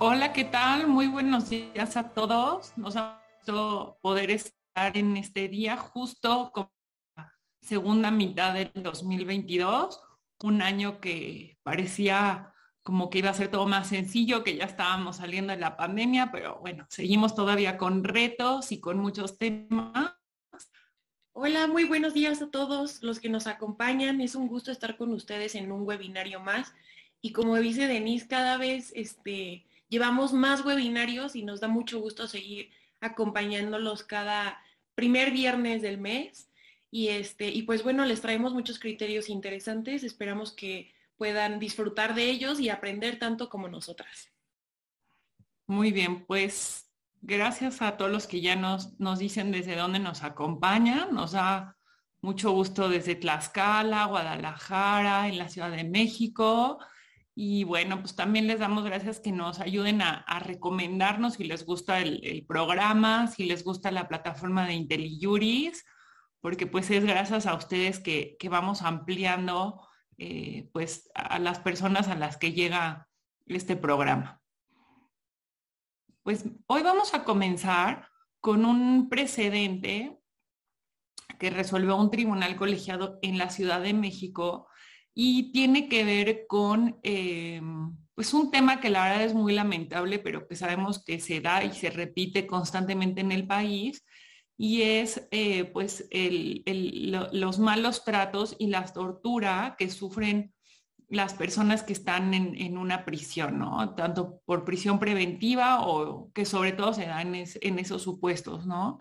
Hola, ¿qué tal? Muy buenos días a todos. Nos ha gustado poder estar en este día justo con la segunda mitad del 2022, un año que parecía como que iba a ser todo más sencillo, que ya estábamos saliendo de la pandemia, pero bueno, seguimos todavía con retos y con muchos temas. Hola, muy buenos días a todos los que nos acompañan. Es un gusto estar con ustedes en un webinario más. Y como dice Denise, cada vez este, llevamos más webinarios y nos da mucho gusto seguir acompañándolos cada primer viernes del mes. Y, este, y pues bueno, les traemos muchos criterios interesantes. Esperamos que puedan disfrutar de ellos y aprender tanto como nosotras. Muy bien, pues gracias a todos los que ya nos, nos dicen desde dónde nos acompañan. Nos da mucho gusto desde Tlaxcala, Guadalajara, en la Ciudad de México, y bueno, pues también les damos gracias que nos ayuden a, recomendarnos si les gusta el, programa, si les gusta la plataforma de IntelliJuris, porque pues es gracias a ustedes que, vamos ampliando eh, pues a las personas a las que llega este programa. Pues hoy vamos a comenzar con un precedente que resolvió un tribunal colegiado en la Ciudad de México y tiene que ver con eh, pues un tema que la verdad es muy lamentable, pero que sabemos que se da y se repite constantemente en el país, y es eh, pues los malos tratos y la tortura que sufren las personas que están en, una prisión, ¿no? Tanto por prisión preventiva o que sobre todo se dan en, esos supuestos, ¿no?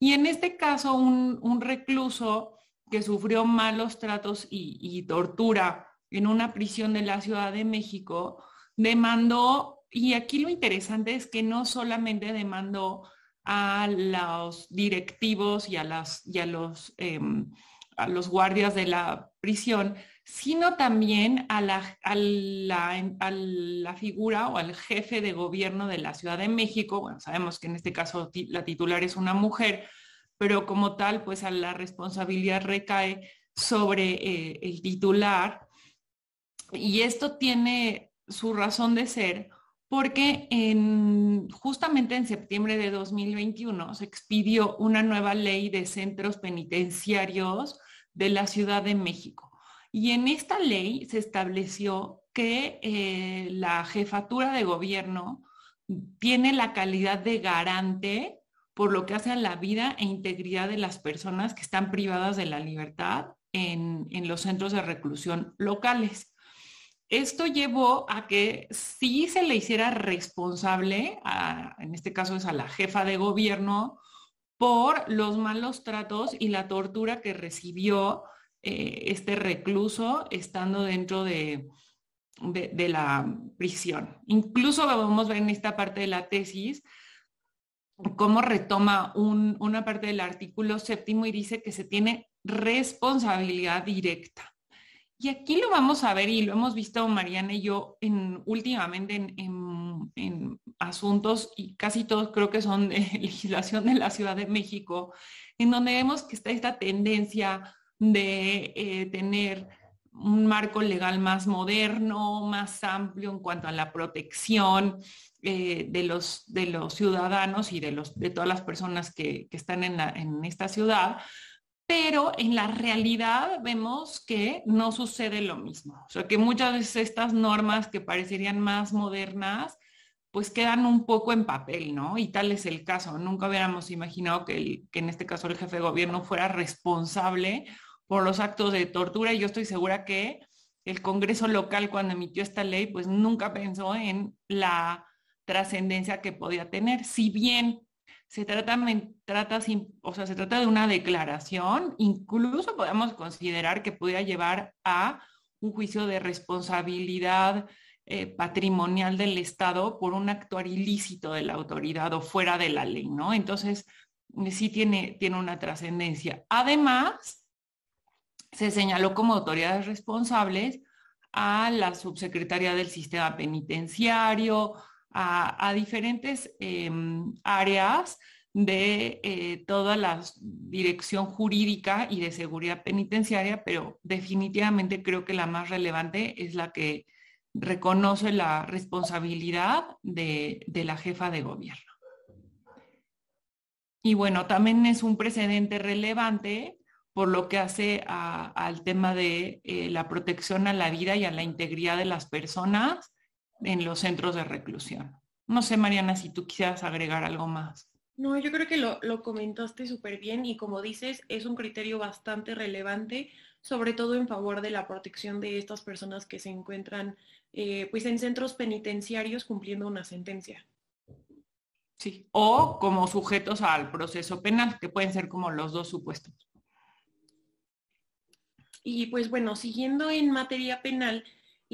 Y en este caso, un, un recluso que sufrió malos tratos y, tortura en una prisión de la Ciudad de México, demandó, y aquí lo interesante es que no solamente demandó a los directivos y a, las, y a los, em, a los guardias de la prisión, sino también a la, a, la, a la, figura o al jefe de gobierno de la Ciudad de México. Bueno, sabemos que en este caso la titular es una mujer, pero como tal, pues a la responsabilidad recae sobre eh, el titular. Y esto tiene su razón de ser porque en, justamente en septiembre de 2021 se expidió una nueva ley de centros penitenciarios de la Ciudad de México. Y en esta ley se estableció que eh, la jefatura de gobierno tiene la calidad de garante por lo que hace a la vida e integridad de las personas que están privadas de la libertad en, los centros de reclusión locales. Esto llevó a que si se le hiciera responsable, en este caso es a la jefa de gobierno, por los malos tratos y la tortura que recibió eh, este recluso estando dentro de, de, la prisión. Incluso vamos a ver en esta parte de la tesis cómo retoma una parte del artículo séptimo y dice que se tiene responsabilidad directa. Y aquí lo vamos a ver y lo hemos visto Mariana y yo en, últimamente en, asuntos y casi todos creo que son de legislación de la Ciudad de México, en donde vemos que está esta tendencia de eh, tener un marco legal más moderno, más amplio en cuanto a la protección, eh, de, los, de los ciudadanos y de, los, de todas las personas que, están en, en esta ciudad, pero en la realidad vemos que no sucede lo mismo. O sea, que muchas veces estas normas que parecerían más modernas, pues quedan un poco en papel, ¿no? Y tal es el caso. Nunca hubiéramos imaginado que, que en este caso el jefe de gobierno fuera responsable por los actos de tortura. Y yo estoy segura que el Congreso local cuando emitió esta ley, pues nunca pensó en la trascendencia que podía tener. Si bien se trata, se trata de una declaración, incluso podemos considerar que pudiera llevar a un juicio de responsabilidad eh, patrimonial del Estado por un actuar ilícito de la autoridad o fuera de la ley, ¿no? Entonces, sí tiene, tiene una trascendencia. Además, se señaló como autoridades responsables a la subsecretaria del sistema penitenciario, a, diferentes em, áreas de eh, toda la dirección jurídica y de seguridad penitenciaria, pero definitivamente creo que la más relevante es la que reconoce la responsabilidad de, la jefa de gobierno. Y bueno, también es un precedente relevante por lo que hace al tema de eh, la protección a la vida y a la integridad de las personas en los centros de reclusión. No sé, Mariana, si tú quisieras agregar algo más. No, yo creo que lo, lo comentaste súper bien y como dices, es un criterio bastante relevante, sobre todo en favor de la protección de estas personas que se encuentran eh, pues en centros penitenciarios cumpliendo una sentencia. Sí, o como sujetos al proceso penal, que pueden ser como los dos supuestos. Y pues bueno, siguiendo en materia penal,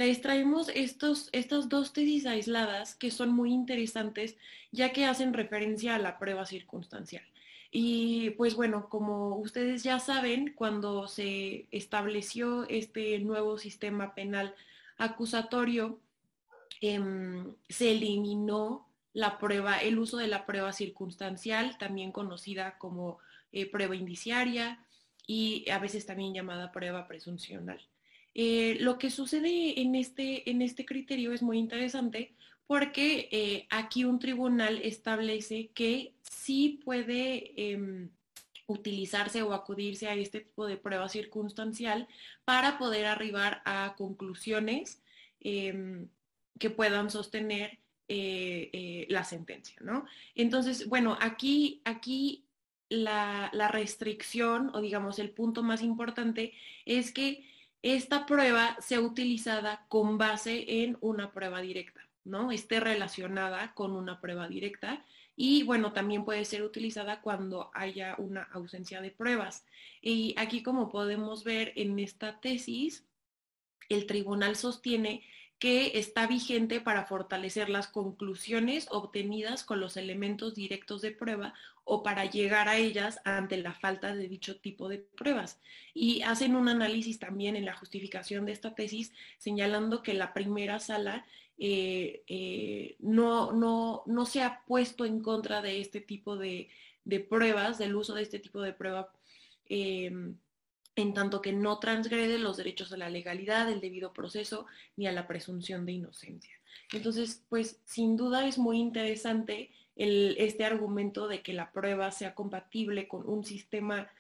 les traemos estos, estas dos tesis aisladas que son muy interesantes ya que hacen referencia a la prueba circunstancial. Y pues bueno, como ustedes ya saben, cuando se estableció este nuevo sistema penal acusatorio, em, se eliminó la prueba, el uso de la prueba circunstancial, también conocida como eh, prueba indiciaria y a veces también llamada prueba presuncional. Eh, lo que sucede en este, en este criterio es muy interesante porque eh, aquí un tribunal establece que sí puede em, utilizarse o acudirse a este tipo de prueba circunstancial para poder arribar a conclusiones em, que puedan sostener eh, la sentencia, ¿no? Entonces, bueno, aquí, aquí la, la restricción o digamos el punto más importante es que esta prueba sea utilizada con base en una prueba directa, ¿no? Esté relacionada con una prueba directa y bueno, también puede ser utilizada cuando haya una ausencia de pruebas. Y aquí como podemos ver en esta tesis, el tribunal sostiene que está vigente para fortalecer las conclusiones obtenidas con los elementos directos de prueba o para llegar a ellas ante la falta de dicho tipo de pruebas. Y hacen un análisis también en la justificación de esta tesis, señalando que la primera sala eh, eh, no, no, no, se ha puesto en contra de este tipo de, pruebas, del uso de este tipo de prueba. Eh, en tanto que no transgrede los derechos a la legalidad, el debido proceso, ni a la presunción de inocencia. Entonces, pues sin duda es muy interesante este argumento de que la prueba sea compatible con un sistema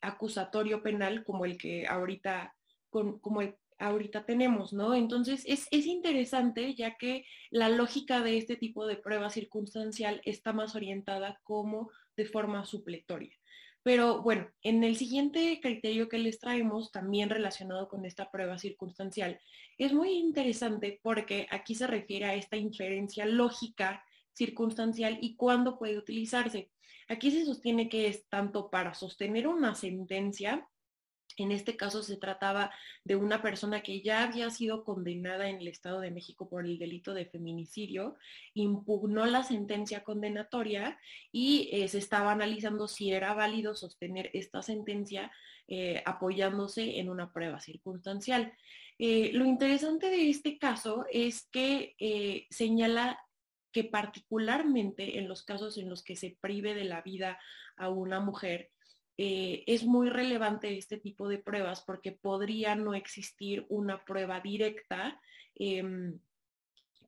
acusatorio penal como el que ahorita, como ahorita tenemos, ¿no? Entonces es, es, interesante ya que la lógica de este tipo de prueba circunstancial está más orientada como de forma supletoria. Pero bueno, en el siguiente criterio que les traemos, también relacionado con esta prueba circunstancial, es muy interesante porque aquí se refiere a esta inferencia lógica circunstancial y cuándo puede utilizarse. Aquí se sostiene que es tanto para sostener una sentencia en este caso se trataba de una persona que ya había sido condenada en el Estado de México por el delito de feminicidio, impugnó la sentencia condenatoria y eh, se estaba analizando si era válido sostener esta sentencia eh, apoyándose en una prueba circunstancial. Eh, lo interesante de este caso es que señala que particularmente en los casos en los que se prive de la vida a una mujer, eh, es muy relevante este tipo de pruebas porque podría no existir una prueba directa em,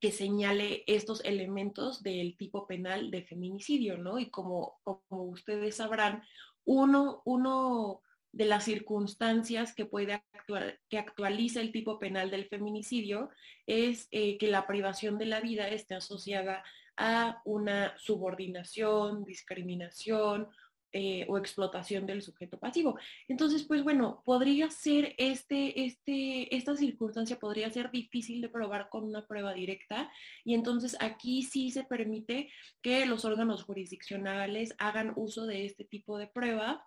que señale estos elementos del tipo penal de feminicidio, ¿no? Y como, como ustedes sabrán, uno, uno de las circunstancias que puede actuar, que actualiza el tipo penal del feminicidio es eh, que la privación de la vida esté asociada a una subordinación, discriminación eh, o explotación del sujeto pasivo. Entonces, pues bueno, podría ser este, este, esta circunstancia podría ser difícil de probar con una prueba directa y entonces aquí sí se permite que los órganos jurisdiccionales hagan uso de este tipo de prueba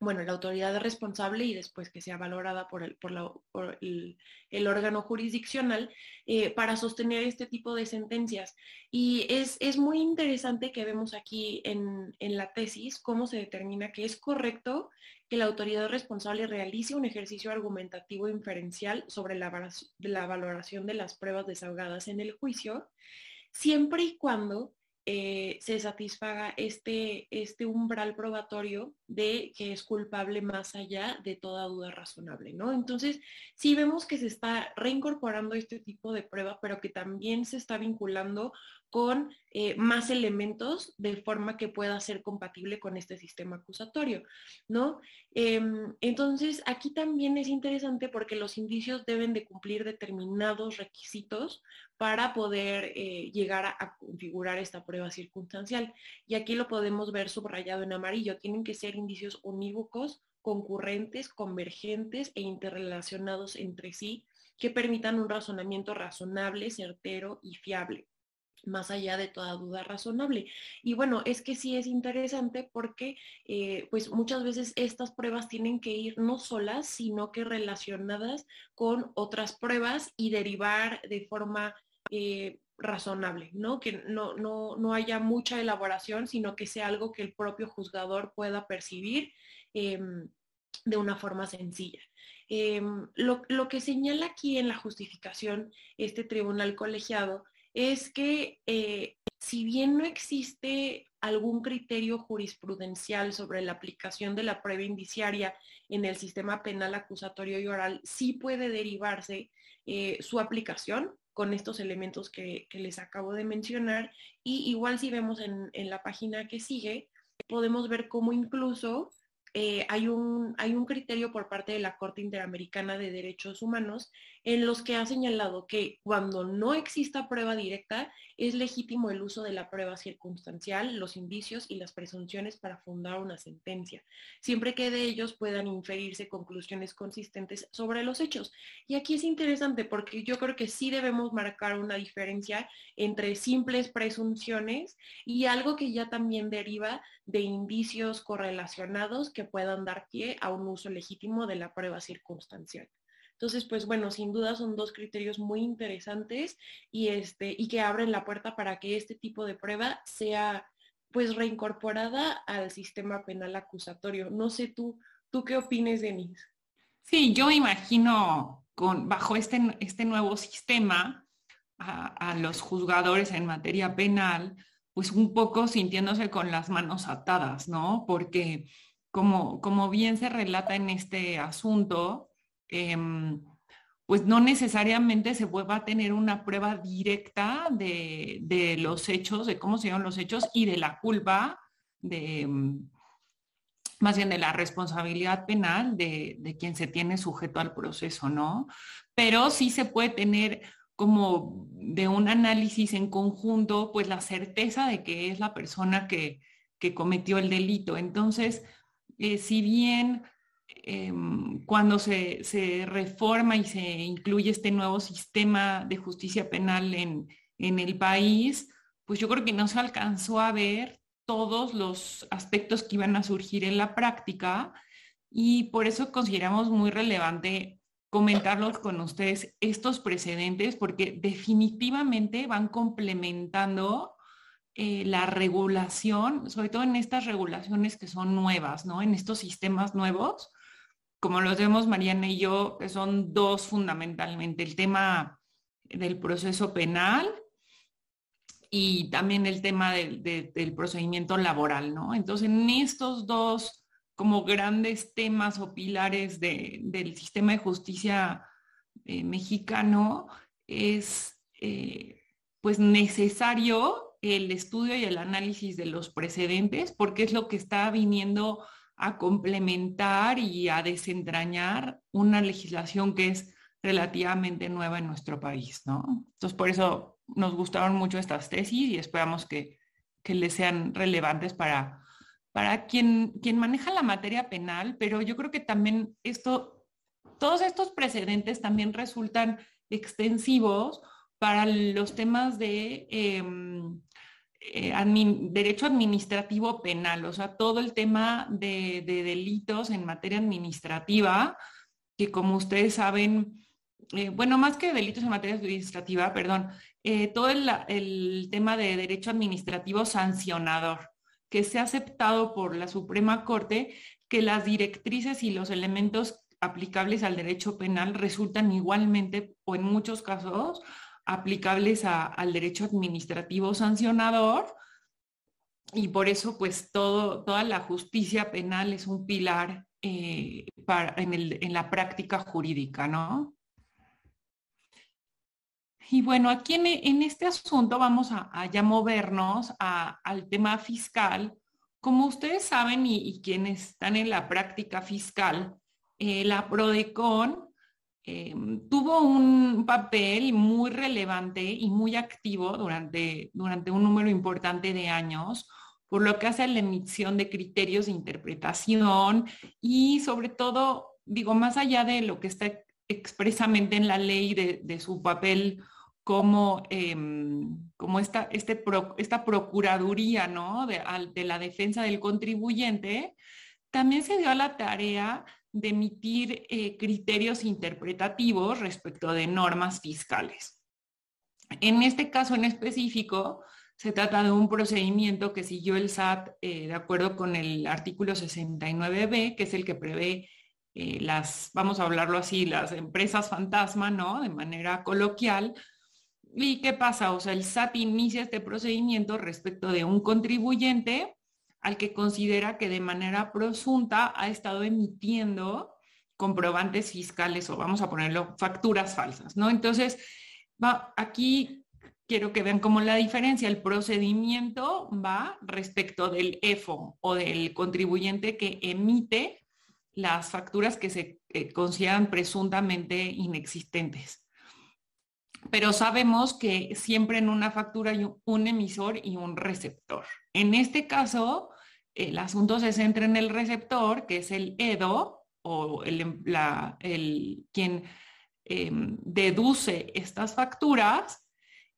bueno, la autoridad responsable y después que sea valorada por el, por el, órgano jurisdiccional eh, para sostener este tipo de sentencias. Y es, es muy interesante que vemos aquí en, en, la tesis cómo se determina que es correcto que la autoridad responsable realice un ejercicio argumentativo inferencial sobre la, la valoración de las pruebas desahogadas en el juicio, siempre y cuando eh, se satisfaga este, este umbral probatorio de que es culpable más allá de toda duda razonable, ¿no? Entonces, sí vemos que se está reincorporando este tipo de prueba, pero que también se está vinculando con eh, más elementos de forma que pueda ser compatible con este sistema acusatorio, ¿no? Em, entonces, aquí también es interesante porque los indicios deben de cumplir determinados requisitos para poder eh, llegar a, configurar esta prueba circunstancial. Y aquí lo podemos ver subrayado en amarillo. Tienen que ser indicios unívocos, concurrentes, convergentes e interrelacionados entre sí que permitan un razonamiento razonable, certero y fiable más allá de toda duda razonable. Y bueno, es que sí es interesante porque eh, pues muchas veces estas pruebas tienen que ir no solas, sino que relacionadas con otras pruebas y derivar de forma eh, razonable, ¿no? Que no, no, haya mucha elaboración, sino que sea algo que el propio juzgador pueda percibir em, de una forma sencilla. Em, lo, lo, que señala aquí en la justificación este tribunal colegiado es que eh, si bien no existe algún criterio jurisprudencial sobre la aplicación de la prueba indiciaria en el sistema penal acusatorio y oral, sí puede derivarse eh, su aplicación con estos elementos que, les acabo de mencionar. Y igual si vemos en, la página que sigue, podemos ver cómo incluso eh, hay, un, hay un criterio por parte de la Corte Interamericana de Derechos Humanos en los que ha señalado que cuando no exista prueba directa, es legítimo el uso de la prueba circunstancial, los indicios y las presunciones para fundar una sentencia, siempre que de ellos puedan inferirse conclusiones consistentes sobre los hechos. Y aquí es interesante porque yo creo que sí debemos marcar una diferencia entre simples presunciones y algo que ya también deriva de indicios correlacionados que puedan dar pie a un uso legítimo de la prueba circunstancial. Entonces, pues bueno, sin duda son dos criterios muy interesantes y, este, y que abren la puerta para que este tipo de prueba sea pues reincorporada al sistema penal acusatorio. No sé tú, ¿tú qué opines, Denise? Sí, yo imagino con, bajo este, este nuevo sistema a, a los juzgadores en materia penal pues un poco sintiéndose con las manos atadas, ¿no? Porque como, como bien se relata en este asunto, em, pues no necesariamente se pueda tener una prueba directa de, los hechos, de cómo se dieron los hechos y de la culpa, de, em, más bien de la responsabilidad penal de, de quien se tiene sujeto al proceso, ¿no? Pero sí se puede tener como de un análisis en conjunto, pues la certeza de que es la persona que, cometió el delito. Entonces, eh, si bien em, cuando se, reforma y se incluye este nuevo sistema de justicia penal en, en el país, pues yo creo que no se alcanzó a ver todos los aspectos que iban a surgir en la práctica y por eso consideramos muy relevante comentarlos con ustedes estos precedentes porque definitivamente van complementando eh, la regulación, sobre todo en estas regulaciones que son nuevas, ¿no? En estos sistemas nuevos, como los vemos Mariana y yo, son dos fundamentalmente, el tema del proceso penal y también el tema del procedimiento laboral, ¿no? Entonces, en estos dos como grandes temas o pilares del sistema de justicia eh, mexicano, es eh, pues necesario el estudio y el análisis de los precedentes, porque es lo que está viniendo a complementar y a desentrañar una legislación que es relativamente nueva en nuestro país, ¿no? Entonces, por eso nos gustaron mucho estas tesis y esperamos que, que les sean relevantes para para quien, quien maneja la materia penal, pero yo creo que también esto, todos estos precedentes también resultan extensivos para los temas de em, eh, derecho administrativo penal, o sea, todo el tema de, delitos en materia administrativa, que como ustedes saben, eh, bueno, más que delitos en materia administrativa, perdón, eh, todo el tema de derecho administrativo sancionador que se ha aceptado por la Suprema Corte que las directrices y los elementos aplicables al derecho penal resultan igualmente o en muchos casos aplicables al derecho administrativo sancionador y por eso pues todo, toda la justicia penal es un pilar eh, para, en, la práctica jurídica, ¿no? Y bueno, aquí en, este asunto vamos a, ya movernos al tema fiscal. Como ustedes saben y, quienes están en la práctica fiscal, eh, la PRODECON em, tuvo un papel muy relevante y muy activo durante, durante un número importante de años por lo que hace a la emisión de criterios de interpretación y sobre todo, digo, más allá de lo que está expresamente en la ley de, su papel como, em, como esta, este esta procuraduría ¿no? de, de la defensa del contribuyente, también se dio a la tarea de emitir eh, criterios interpretativos respecto de normas fiscales. En este caso en específico, se trata de un procedimiento que siguió el SAT eh, de acuerdo con el artículo 69b, que es el que prevé eh, las, vamos a hablarlo así, las empresas fantasma, ¿no? De manera coloquial. ¿Y qué pasa? O sea, el SAT inicia este procedimiento respecto de un contribuyente al que considera que de manera presunta ha estado emitiendo comprobantes fiscales o vamos a ponerlo facturas falsas, ¿no? Entonces, aquí quiero que vean cómo la diferencia, el procedimiento va respecto del EFO o del contribuyente que emite las facturas que se eh, consideran presuntamente inexistentes. Pero sabemos que siempre en una factura hay un emisor y un receptor. En este caso, el asunto se centra en el receptor, que es el EDO o el, em, quien em, deduce estas facturas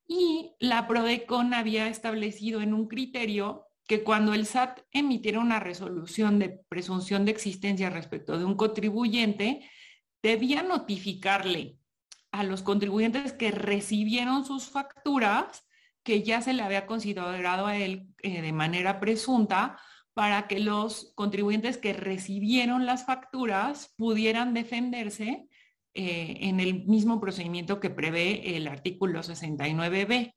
y la PRODECON había establecido en un criterio que cuando el SAT emitiera una resolución de presunción de existencia respecto de un contribuyente, debía notificarle a los contribuyentes que recibieron sus facturas que ya se le había considerado a él eh, de manera presunta para que los contribuyentes que recibieron las facturas pudieran defenderse eh, en el mismo procedimiento que prevé el artículo 69b.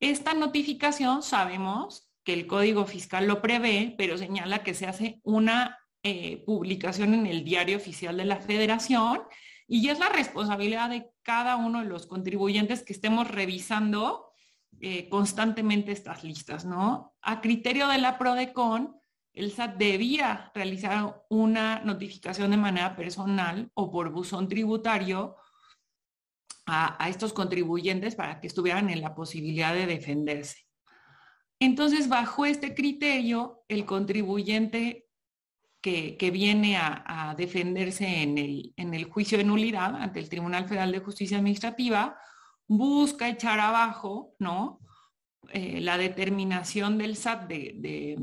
Esta notificación sabemos que el Código Fiscal lo prevé, pero señala que se hace una eh, publicación en el Diario Oficial de la Federación y es la responsabilidad de cada uno de los contribuyentes que estemos revisando eh, constantemente estas listas, ¿no? A criterio de la PRODECON, el SAT debía realizar una notificación de manera personal o por buzón tributario a, estos contribuyentes para que estuvieran en la posibilidad de defenderse. Entonces, bajo este criterio, el contribuyente que, viene a, defenderse en el, en el juicio de nulidad ante el Tribunal Federal de Justicia Administrativa busca echar abajo, ¿no? Eh, la determinación del SAT de,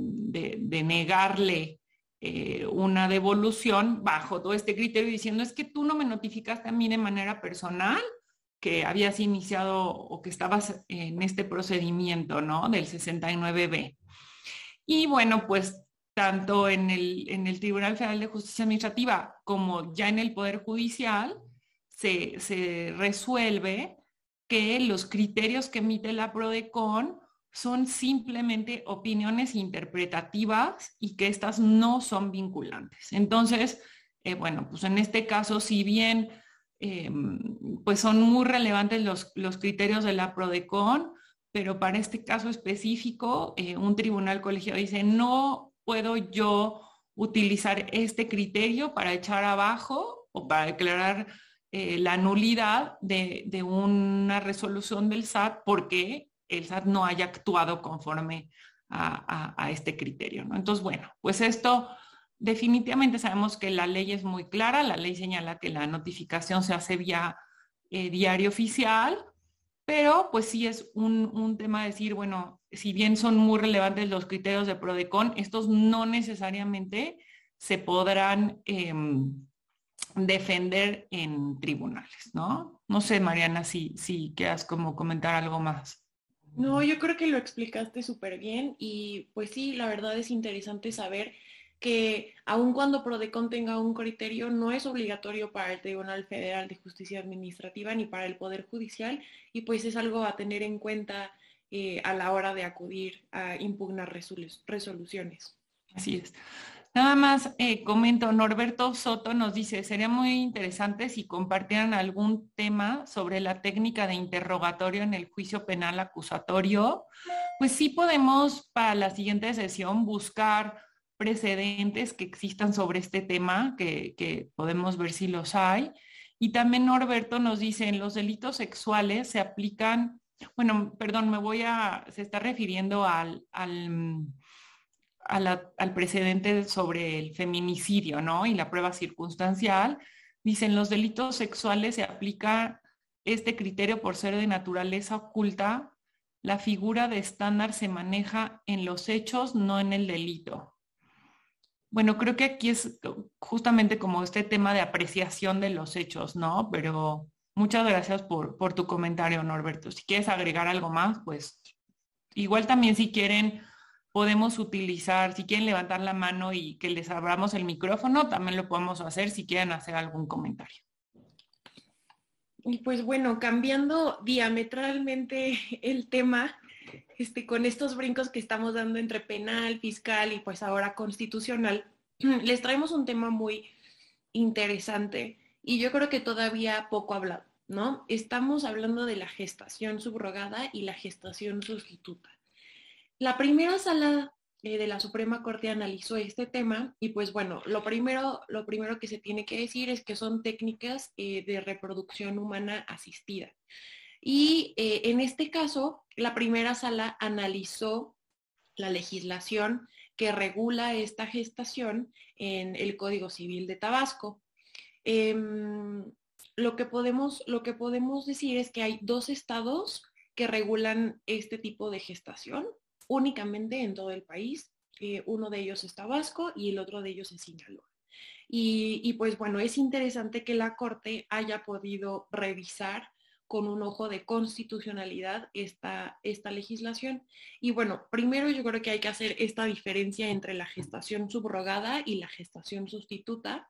negarle eh, una devolución bajo todo este criterio diciendo es que tú no me notificaste a mí de manera personal que habías iniciado o que estabas en este procedimiento, ¿no? Del 69B. Y bueno, pues tanto en el, en el Tribunal Federal de Justicia Administrativa como ya en el Poder Judicial se, se resuelve que los criterios que emite la PRODECON son simplemente opiniones interpretativas y que estas no son vinculantes. Entonces, eh, bueno, pues en este caso, si bien em, pues son muy relevantes los, los, criterios de la PRODECON, pero para este caso específico, eh, un tribunal colegiado dice, no puedo yo utilizar este criterio para echar abajo o para declarar eh, la nulidad de, una resolución del SAT porque el SAT no haya actuado conforme a, este criterio. ¿no? Entonces, bueno, pues esto definitivamente sabemos que la ley es muy clara, la ley señala que la notificación se hace vía eh, diario oficial, pero pues sí es un, tema de decir, bueno, si bien son muy relevantes los criterios de PRODECON, estos no necesariamente se podrán... Em, defender en tribunales, ¿no? No sé, Mariana, si, si quieras como comentar algo más. No, yo creo que lo explicaste súper bien y pues sí, la verdad es interesante saber que aun cuando PRODECON tenga un criterio, no es obligatorio para el Tribunal Federal de Justicia Administrativa ni para el Poder Judicial y pues es algo a tener en cuenta eh, a la hora de acudir a impugnar resoluciones. Así es. Nada más eh, comento, Norberto Soto nos dice, sería muy interesante si compartieran algún tema sobre la técnica de interrogatorio en el juicio penal acusatorio. Pues sí podemos para la siguiente sesión buscar precedentes que existan sobre este tema, que, que podemos ver si los hay. Y también Norberto nos dice, en los delitos sexuales se aplican, bueno, perdón, me voy a, se está refiriendo al, al al precedente sobre el feminicidio, ¿no? Y la prueba circunstancial. Dicen, los delitos sexuales se aplica este criterio por ser de naturaleza oculta. La figura de estándar se maneja en los hechos, no en el delito. Bueno, creo que aquí es justamente como este tema de apreciación de los hechos, ¿no? Pero muchas gracias por, por tu comentario, Norberto. Si quieres agregar algo más, pues igual también si quieren podemos utilizar, si quieren levantar la mano y que les abramos el micrófono, también lo podemos hacer si quieren hacer algún comentario. Y pues bueno, cambiando diametralmente el tema, este, con estos brincos que estamos dando entre penal, fiscal y pues ahora constitucional, les traemos un tema muy interesante y yo creo que todavía poco hablado, ¿no? Estamos hablando de la gestación subrogada y la gestación sustituta. La primera sala eh, de la Suprema Corte analizó este tema y pues bueno, lo primero, lo primero que se tiene que decir es que son técnicas eh, de reproducción humana asistida. Y eh, en este caso, la primera sala analizó la legislación que regula esta gestación en el Código Civil de Tabasco. Em, lo, que podemos, lo que podemos decir es que hay dos estados que regulan este tipo de gestación únicamente en todo el país. Eh, uno de ellos es Tabasco y el otro de ellos es Sinaloa. Y, pues bueno, es interesante que la Corte haya podido revisar con un ojo de constitucionalidad esta, esta legislación. Y bueno, primero yo creo que hay que hacer esta diferencia entre la gestación subrogada y la gestación sustituta,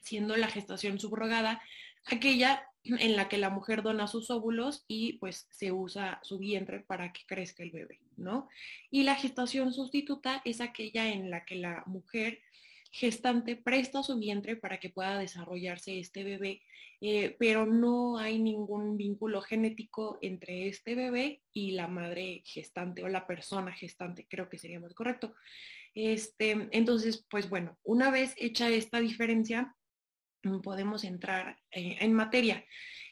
siendo la gestación subrogada aquella en la que la mujer dona sus óvulos y pues se usa su vientre para que crezca el bebé, ¿no? Y la gestación sustituta es aquella en la que la mujer gestante presta su vientre para que pueda desarrollarse este bebé, eh, pero no hay ningún vínculo genético entre este bebé y la madre gestante o la persona gestante, creo que sería más correcto. Este, entonces, pues bueno, una vez hecha esta diferencia, podemos entrar eh, en materia.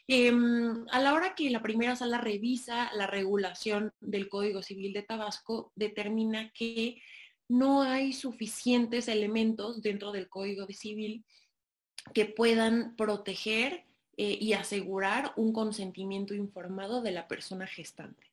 Em, a la hora que la primera sala revisa la regulación del Código Civil de Tabasco, determina que no hay suficientes elementos dentro del Código Civil que puedan proteger eh, y asegurar un consentimiento informado de la persona gestante.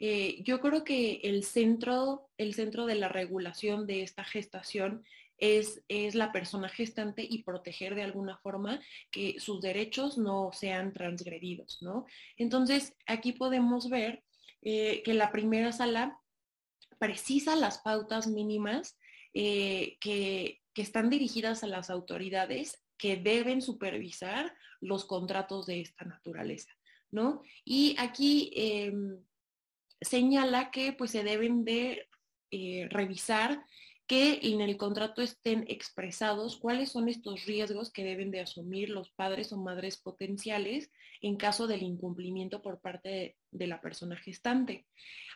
Eh, yo creo que el centro, el centro de la regulación de esta gestación es, la persona gestante y proteger de alguna forma que sus derechos no sean transgredidos, ¿no? Entonces, aquí podemos ver eh, que la primera sala precisa las pautas mínimas eh, que, están dirigidas a las autoridades que deben supervisar los contratos de esta naturaleza, ¿no? Y aquí em, señala que pues se deben de eh, revisar que en el contrato estén expresados cuáles son estos riesgos que deben de asumir los padres o madres potenciales en caso del incumplimiento por parte de, la persona gestante,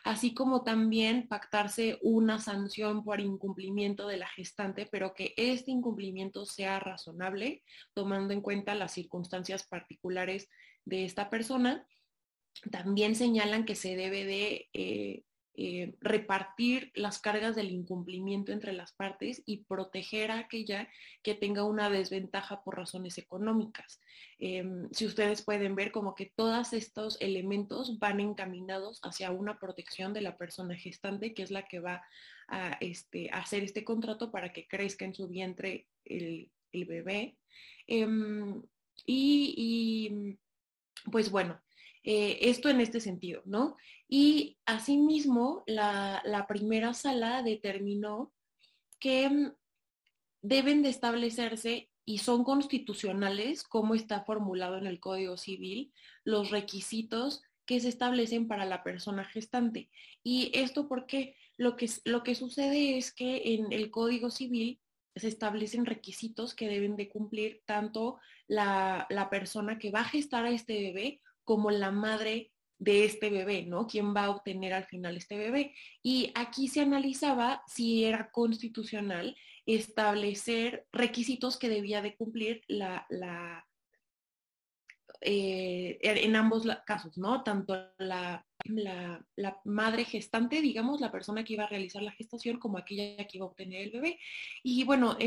así como también pactarse una sanción por incumplimiento de la gestante, pero que este incumplimiento sea razonable, tomando en cuenta las circunstancias particulares de esta persona. También señalan que se debe de eh, eh, repartir las cargas del incumplimiento entre las partes y proteger a aquella que tenga una desventaja por razones económicas. Em, si ustedes pueden ver como que todos estos elementos van encaminados hacia una protección de la persona gestante, que es la que va a, este, hacer este contrato para que crezca en su vientre el, bebé. Em, y pues bueno, eh, esto en este sentido, ¿no? Y asimismo, la, la primera sala determinó que mm, deben de establecerse y son constitucionales, como está formulado en el Código Civil, los requisitos que se establecen para la persona gestante. Y esto porque lo que, lo que sucede es que en el Código Civil se establecen requisitos que deben de cumplir tanto la, la persona que va a gestar a este bebé como la madre de este bebé, ¿no? ¿Quién va a obtener al final este bebé? Y aquí se analizaba si era constitucional establecer requisitos que debía de cumplir la, la eh, en ambos casos, ¿no? Tanto la, la, madre gestante, digamos, la persona que iba a realizar la gestación, como aquella que iba a obtener el bebé. Y bueno,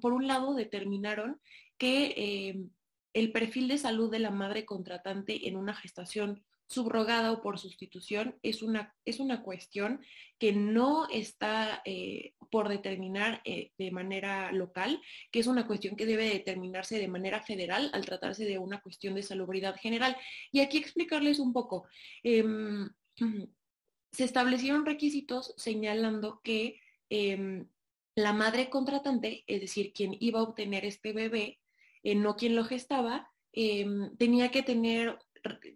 por un lado determinaron que eh, el perfil de salud de la madre contratante en una gestación subrogada o por sustitución es una, es una cuestión que no está eh, por determinar eh, de manera local, que es una cuestión que debe determinarse de manera federal al tratarse de una cuestión de salubridad general. Y aquí explicarles un poco. Em, se establecieron requisitos señalando que em, la madre contratante, es decir, quien iba a obtener este bebé, eh, no quien lo gestaba, em, tenía que tener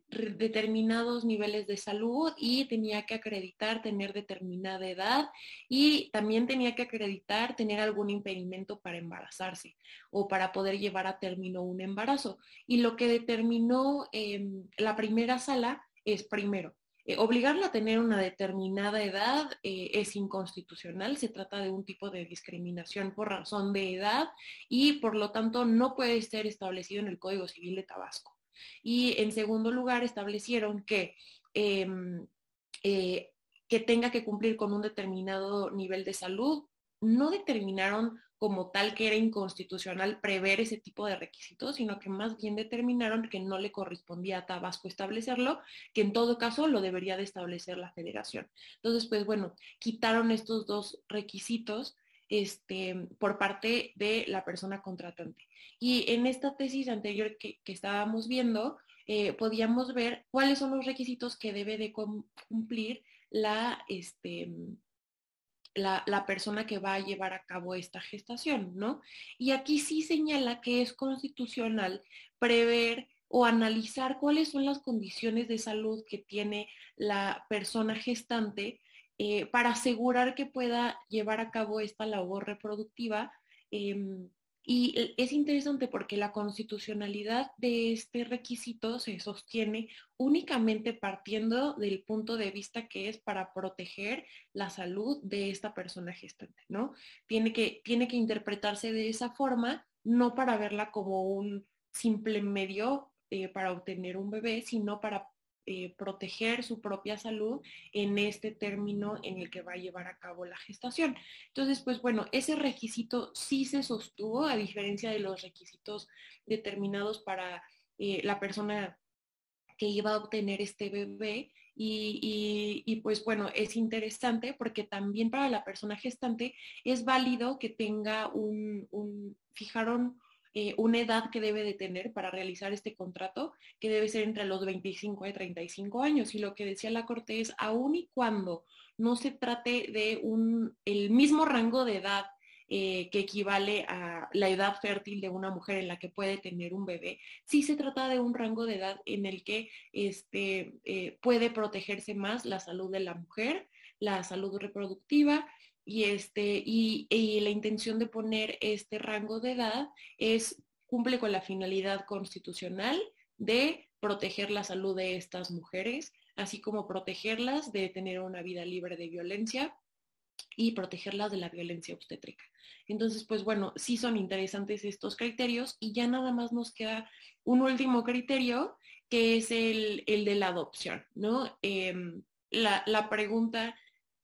determinados niveles de salud y tenía que acreditar tener determinada edad y también tenía que acreditar tener algún impedimento para embarazarse o para poder llevar a término un embarazo. Y lo que determinó em, la primera sala es primero, eh, obligarla a tener una determinada edad eh, es inconstitucional, se trata de un tipo de discriminación por razón de edad y por lo tanto no puede ser establecido en el Código Civil de Tabasco. Y en segundo lugar, establecieron que, em, eh, que tenga que cumplir con un determinado nivel de salud. No determinaron como tal que era inconstitucional prever ese tipo de requisitos, sino que más bien determinaron que no le correspondía a Tabasco establecerlo, que en todo caso lo debería de establecer la federación. Entonces, pues bueno, quitaron estos dos requisitos este, por parte de la persona contratante. Y en esta tesis anterior que, estábamos viendo, eh, podíamos ver cuáles son los requisitos que debe de cumplir la, este, la, persona que va a llevar a cabo esta gestación, ¿no? Y aquí sí señala que es constitucional prever o analizar cuáles son las condiciones de salud que tiene la persona gestante eh, para asegurar que pueda llevar a cabo esta labor reproductiva. Em, y es interesante porque la constitucionalidad de este requisito se sostiene únicamente partiendo del punto de vista que es para proteger la salud de esta persona gestante, ¿no? Tiene que, tiene que interpretarse de esa forma, no para verla como un simple medio eh, para obtener un bebé, sino para eh, proteger su propia salud en este término en el que va a llevar a cabo la gestación. Entonces, pues bueno, ese requisito sí se sostuvo, a diferencia de los requisitos determinados para eh, la persona que iba a obtener este bebé. Y, pues bueno, es interesante porque también para la persona gestante es válido que tenga un, un fijaron eh, una edad que debe de tener para realizar este contrato, que debe ser entre los 25 y 35 años. Y lo que decía la Corte es, aun y cuando no se trate de un, el mismo rango de edad eh, que equivale a la edad fértil de una mujer en la que puede tener un bebé, sí se trata de un rango de edad en el que este, eh, puede protegerse más la salud de la mujer, la salud reproductiva y, este, y, la intención de poner este rango de edad es, cumple con la finalidad constitucional de proteger la salud de estas mujeres, así como protegerlas de tener una vida libre de violencia y protegerlas de la violencia obstétrica. Entonces, pues bueno, sí son interesantes estos criterios y ya nada más nos queda un último criterio que es el, de la adopción, ¿no? Em, la, la pregunta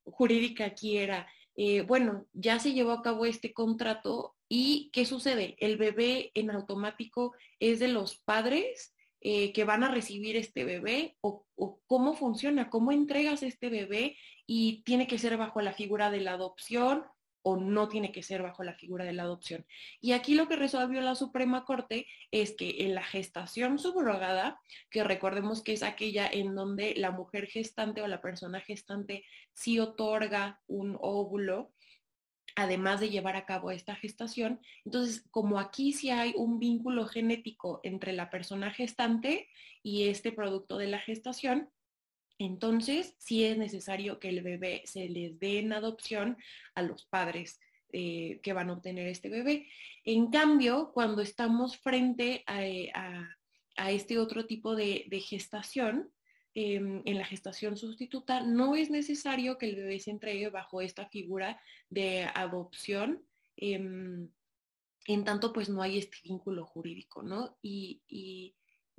jurídica aquí era, eh, bueno, ya se llevó a cabo este contrato y ¿qué sucede? El bebé en automático es de los padres eh, que van a recibir este bebé o, o, cómo funciona, cómo entregas este bebé y tiene que ser bajo la figura de la adopción o no tiene que ser bajo la figura de la adopción. Y aquí lo que resolvió la Suprema Corte es que en la gestación subrogada, que recordemos que es aquella en donde la mujer gestante o la persona gestante sí otorga un óvulo además de llevar a cabo esta gestación. Entonces, como aquí sí hay un vínculo genético entre la persona gestante y este producto de la gestación, entonces sí es necesario que el bebé se les dé en adopción a los padres eh, que van a obtener este bebé. En cambio, cuando estamos frente a, eh, este otro tipo de, gestación, em, en la gestación sustituta, no es necesario que el bebé se entregue bajo esta figura de adopción. Em, en tanto, pues no hay este vínculo jurídico, ¿no? y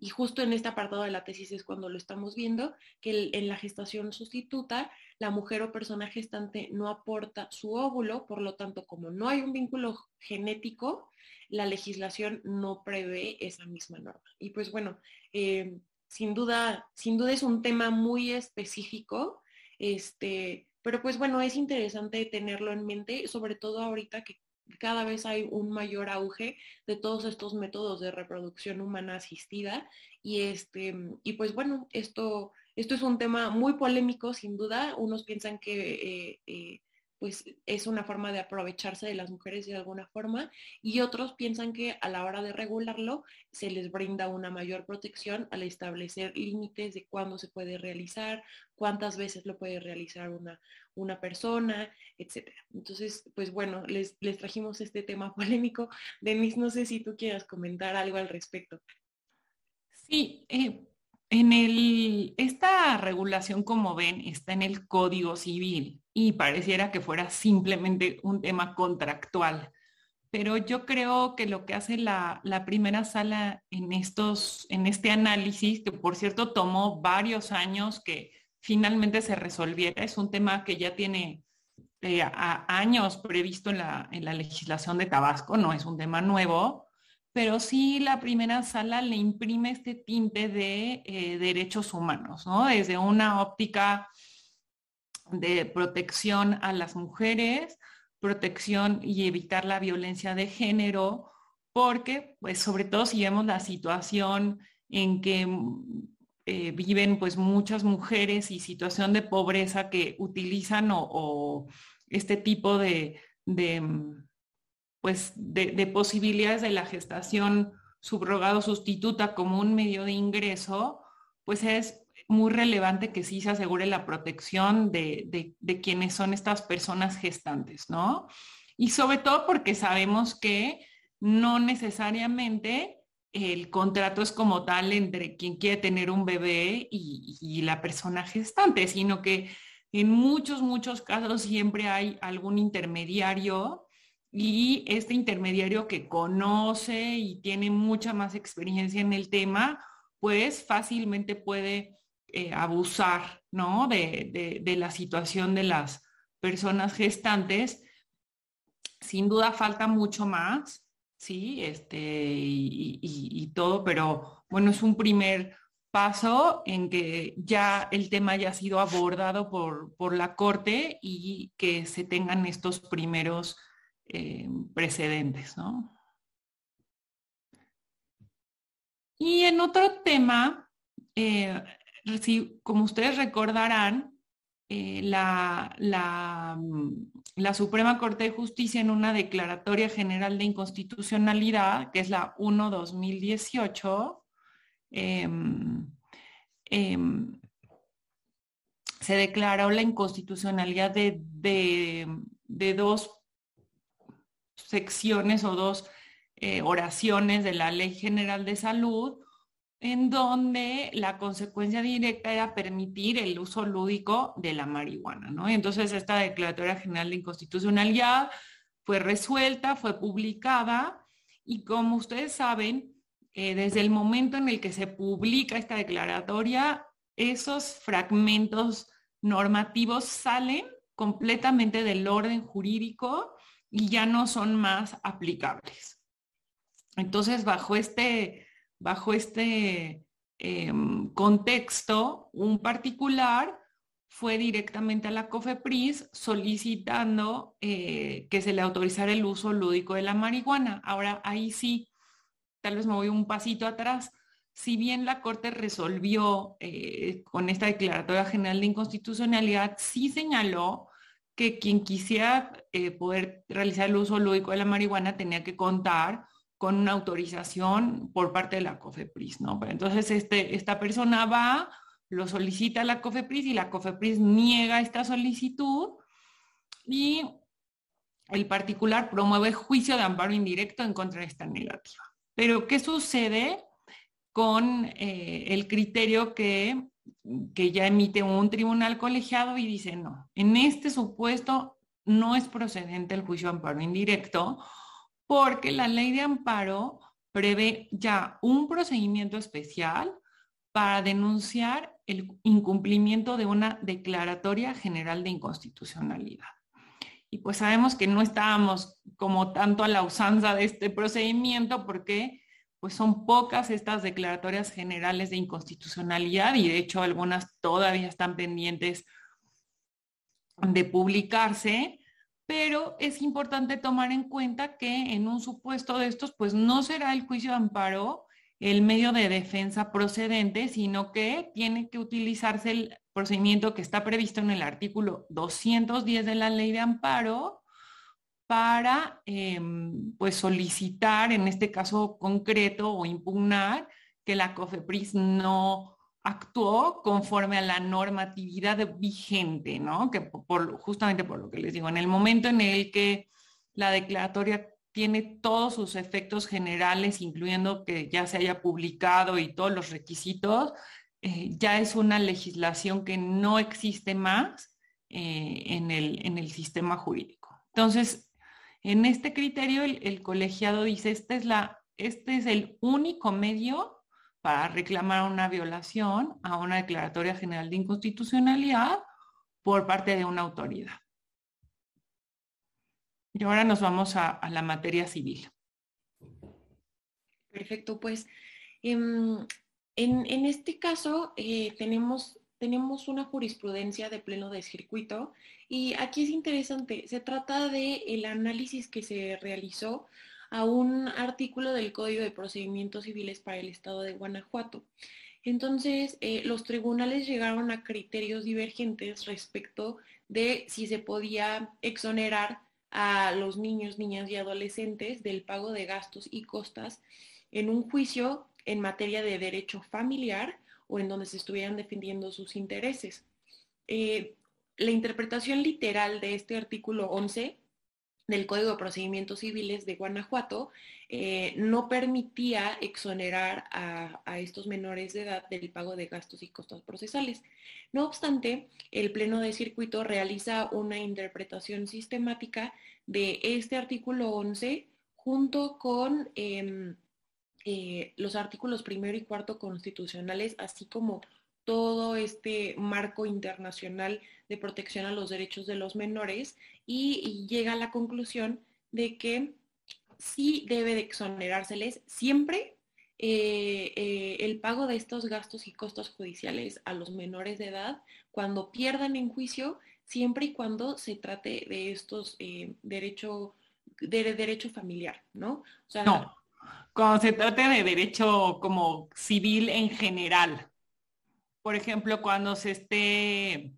justo en este apartado de la tesis es cuando lo estamos viendo, que en la gestación sustituta, la mujer o persona gestante no aporta su óvulo, por lo tanto, como no hay un vínculo genético, la legislación no prevé esa misma norma. Y pues bueno, eh, sin duda, sin duda es un tema muy específico, este, pero pues bueno, es interesante tenerlo en mente, sobre todo ahorita que cada vez hay un mayor auge de todos estos métodos de reproducción humana asistida y este y pues bueno esto esto es un tema muy polémico sin duda. Unos piensan que eh, eh, pues es una forma de aprovecharse de las mujeres de alguna forma y otros piensan que a la hora de regularlo se les brinda una mayor protección al establecer límites de cuándo se puede realizar, cuántas veces lo puede realizar una, una persona, etc. Entonces, pues bueno, les, les trajimos este tema polémico. Denise, no sé si tú quieras comentar algo al respecto. Sí, eh, en el, esta regulación, como ven, está en el Código Civil y pareciera que fuera simplemente un tema contractual. Pero yo creo que lo que hace la, primera sala en, estos, en este análisis, que por cierto tomó varios años que finalmente se resolviera, es un tema que ya tiene eh, años previsto en la, en la legislación de Tabasco, no es un tema nuevo, pero sí la primera sala le imprime este tinte de eh, derechos humanos, ¿no? Desde una óptica de protección a las mujeres, protección y evitar la violencia de género, porque pues sobre todo si vemos la situación en que eh, viven pues muchas mujeres y situación de pobreza que utilizan o, este tipo de, pues de, posibilidades de la gestación subrogado sustituta como un medio de ingreso, pues es muy relevante que sí se asegure la protección de, quienes son estas personas gestantes, ¿no? Y sobre todo porque sabemos que no necesariamente el contrato es como tal entre quien quiere tener un bebé y, y, la persona gestante, sino que en muchos, muchos casos siempre hay algún intermediario y este intermediario que conoce y tiene mucha más experiencia en el tema, pues fácilmente puede eh, abusar ¿no? De, la situación de las personas gestantes. Sin duda falta mucho más, ¿sí? Este, y, todo, pero bueno, es un primer paso en que ya el tema haya sido abordado por, por la Corte y que se tengan estos primeros eh, precedentes, ¿no? Y en otro tema, eh, como ustedes recordarán, eh, la, mm, la, Suprema Corte de Justicia en una declaratoria general de inconstitucionalidad, que es la 1-2018, em, em, se declaró la inconstitucionalidad de, de, dos secciones o dos eh, oraciones de la Ley General de Salud, en donde la consecuencia directa era permitir el uso lúdico de la marihuana, ¿no? Entonces esta Declaratoria General de Inconstitucionalidad fue resuelta, fue publicada y como ustedes saben, eh, desde el momento en el que se publica esta declaratoria, esos fragmentos normativos salen completamente del orden jurídico y ya no son más aplicables. Entonces, bajo este bajo este em, contexto, un particular fue directamente a la COFEPRIS solicitando eh, que se le autorizara el uso lúdico de la marihuana. Ahora ahí sí, tal vez me voy un pasito atrás. Si bien la Corte resolvió eh, con esta Declaratoria General de Inconstitucionalidad, sí señaló que quien quisiera eh, poder realizar el uso lúdico de la marihuana tenía que contar con una autorización por parte de la COFEPRIS, ¿no? Entonces, este, esta persona va, lo solicita a la COFEPRIS y la COFEPRIS niega esta solicitud y el particular promueve juicio de amparo indirecto en contra de esta negativa. Pero, ¿qué sucede con eh, el criterio que, que ya emite un tribunal colegiado y dice, no, en este supuesto no es procedente el juicio de amparo indirecto porque la ley de amparo prevé ya un procedimiento especial para denunciar el incumplimiento de una declaratoria general de inconstitucionalidad. Y pues sabemos que no estábamos como tanto a la usanza de este procedimiento porque pues son pocas estas declaratorias generales de inconstitucionalidad y de hecho algunas todavía están pendientes de publicarse pero es importante tomar en cuenta que en un supuesto de estos, pues no será el juicio de amparo el medio de defensa procedente, sino que tiene que utilizarse el procedimiento que está previsto en el artículo 210 de la ley de amparo para em, pues solicitar, en este caso concreto, o impugnar que la COFEPRIS no actuó conforme a la normatividad vigente, ¿no? Que por, justamente por lo que les digo, en el momento en el que la declaratoria tiene todos sus efectos generales, incluyendo que ya se haya publicado y todos los requisitos, eh, ya es una legislación que no existe más eh, en, el, en, el, sistema jurídico. Entonces, en este criterio, el, el colegiado dice, este es, la, este es el único medio para reclamar una violación a una declaratoria general de inconstitucionalidad por parte de una autoridad. Y ahora nos vamos a, la materia civil. Perfecto, pues em, en, este caso eh, tenemos, tenemos una jurisprudencia de pleno de circuito y aquí es interesante, se trata de el análisis que se realizó a un artículo del Código de Procedimientos Civiles para el Estado de Guanajuato. Entonces, eh, los tribunales llegaron a criterios divergentes respecto de si se podía exonerar a los niños, niñas y adolescentes del pago de gastos y costas en un juicio en materia de derecho familiar o en donde se estuvieran defendiendo sus intereses. Eh, la interpretación literal de este artículo 11 del Código de Procedimientos Civiles de Guanajuato eh, no permitía exonerar a, estos menores de edad del pago de gastos y costos procesales. No obstante, el Pleno de Circuito realiza una interpretación sistemática de este artículo 11 junto con em, eh, los artículos primero y cuarto constitucionales, así como todo este marco internacional de protección a los derechos de los menores y, llega a la conclusión de que sí debe de exonerárseles siempre eh, eh, el pago de estos gastos y costos judiciales a los menores de edad cuando pierdan en juicio, siempre y cuando se trate de estos eh, derecho, de, derecho familiar, ¿no? no, cuando se trate de derecho como civil en general por ejemplo, cuando se esté,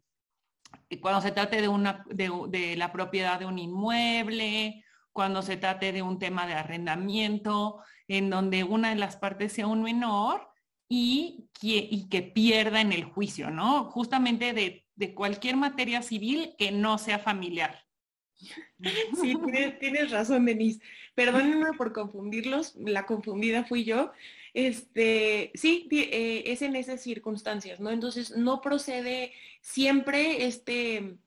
cuando se trate de, una, de, la propiedad de un inmueble, cuando se trate de un tema de arrendamiento, en donde una de las partes sea un menor y que, y que pierda en el juicio, ¿no? Justamente de, de cualquier materia civil que no sea familiar. Sí, tienes, razón, Denise. Perdónenme por confundirlos, la confundida fui yo. Este, sí, eh, es en esas circunstancias, ¿no? Entonces, no procede siempre este,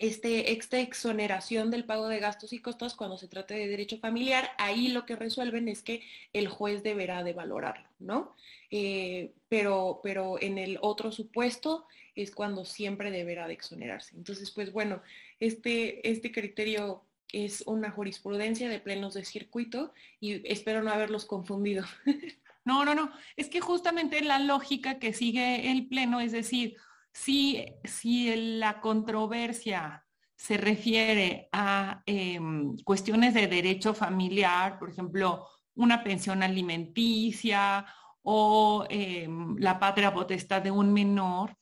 este, esta exoneración del pago de gastos y costos cuando se trata de derecho familiar. Ahí lo que resuelven es que el juez deberá de valorarlo, ¿no? Eh, pero, pero en el otro supuesto es cuando siempre deberá de exonerarse. Entonces, pues bueno, este, este criterio es una jurisprudencia de plenos de circuito y espero no haberlos confundido. No, no, no. Es que justamente la lógica que sigue el Pleno, es decir, si, si la controversia se refiere a em, cuestiones de derecho familiar, por ejemplo, una pensión alimenticia o em, la patria potestad de un menor,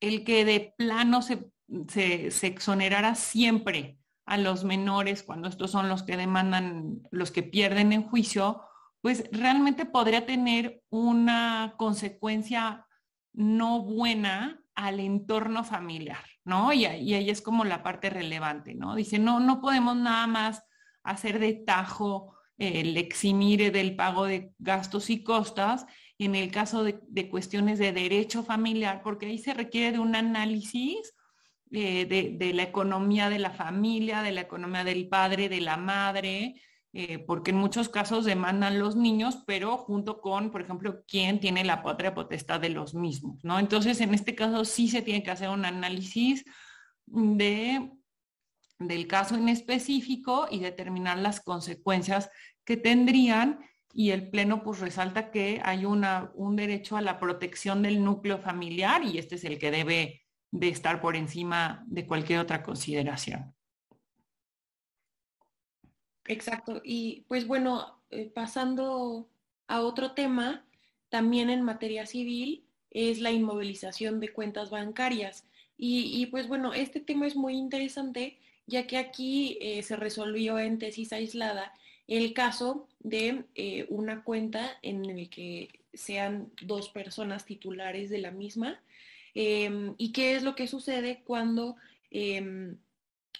el que de plano se se, se exonerara siempre a los menores cuando estos son los que demandan, los que pierden en juicio, pues realmente podría tener una consecuencia no buena al entorno familiar, ¿no? Y, y ahí es como la parte relevante, ¿no? Dice, no, no podemos nada más hacer de tajo el eximir del pago de gastos y costas en el caso de, cuestiones de derecho familiar, porque ahí se requiere de un análisis eh, de, la economía de la familia, de la economía del padre, de la madre, eh, porque en muchos casos demandan los niños, pero junto con, por ejemplo, quién tiene la patria potestad de los mismos, ¿no? Entonces, en este caso sí se tiene que hacer un análisis de del caso en específico y determinar las consecuencias que tendrían y el Pleno pues resalta que hay una, un derecho a la protección del núcleo familiar y este es el que debe de estar por encima de cualquier otra consideración. Exacto. Y pues bueno, eh, pasando a otro tema, también en materia civil es la inmovilización de cuentas bancarias. Y, pues bueno, este tema es muy interesante ya que aquí eh, se resolvió en tesis aislada el caso de eh, una cuenta en el que sean dos personas titulares de la misma em, y qué es lo que sucede cuando em,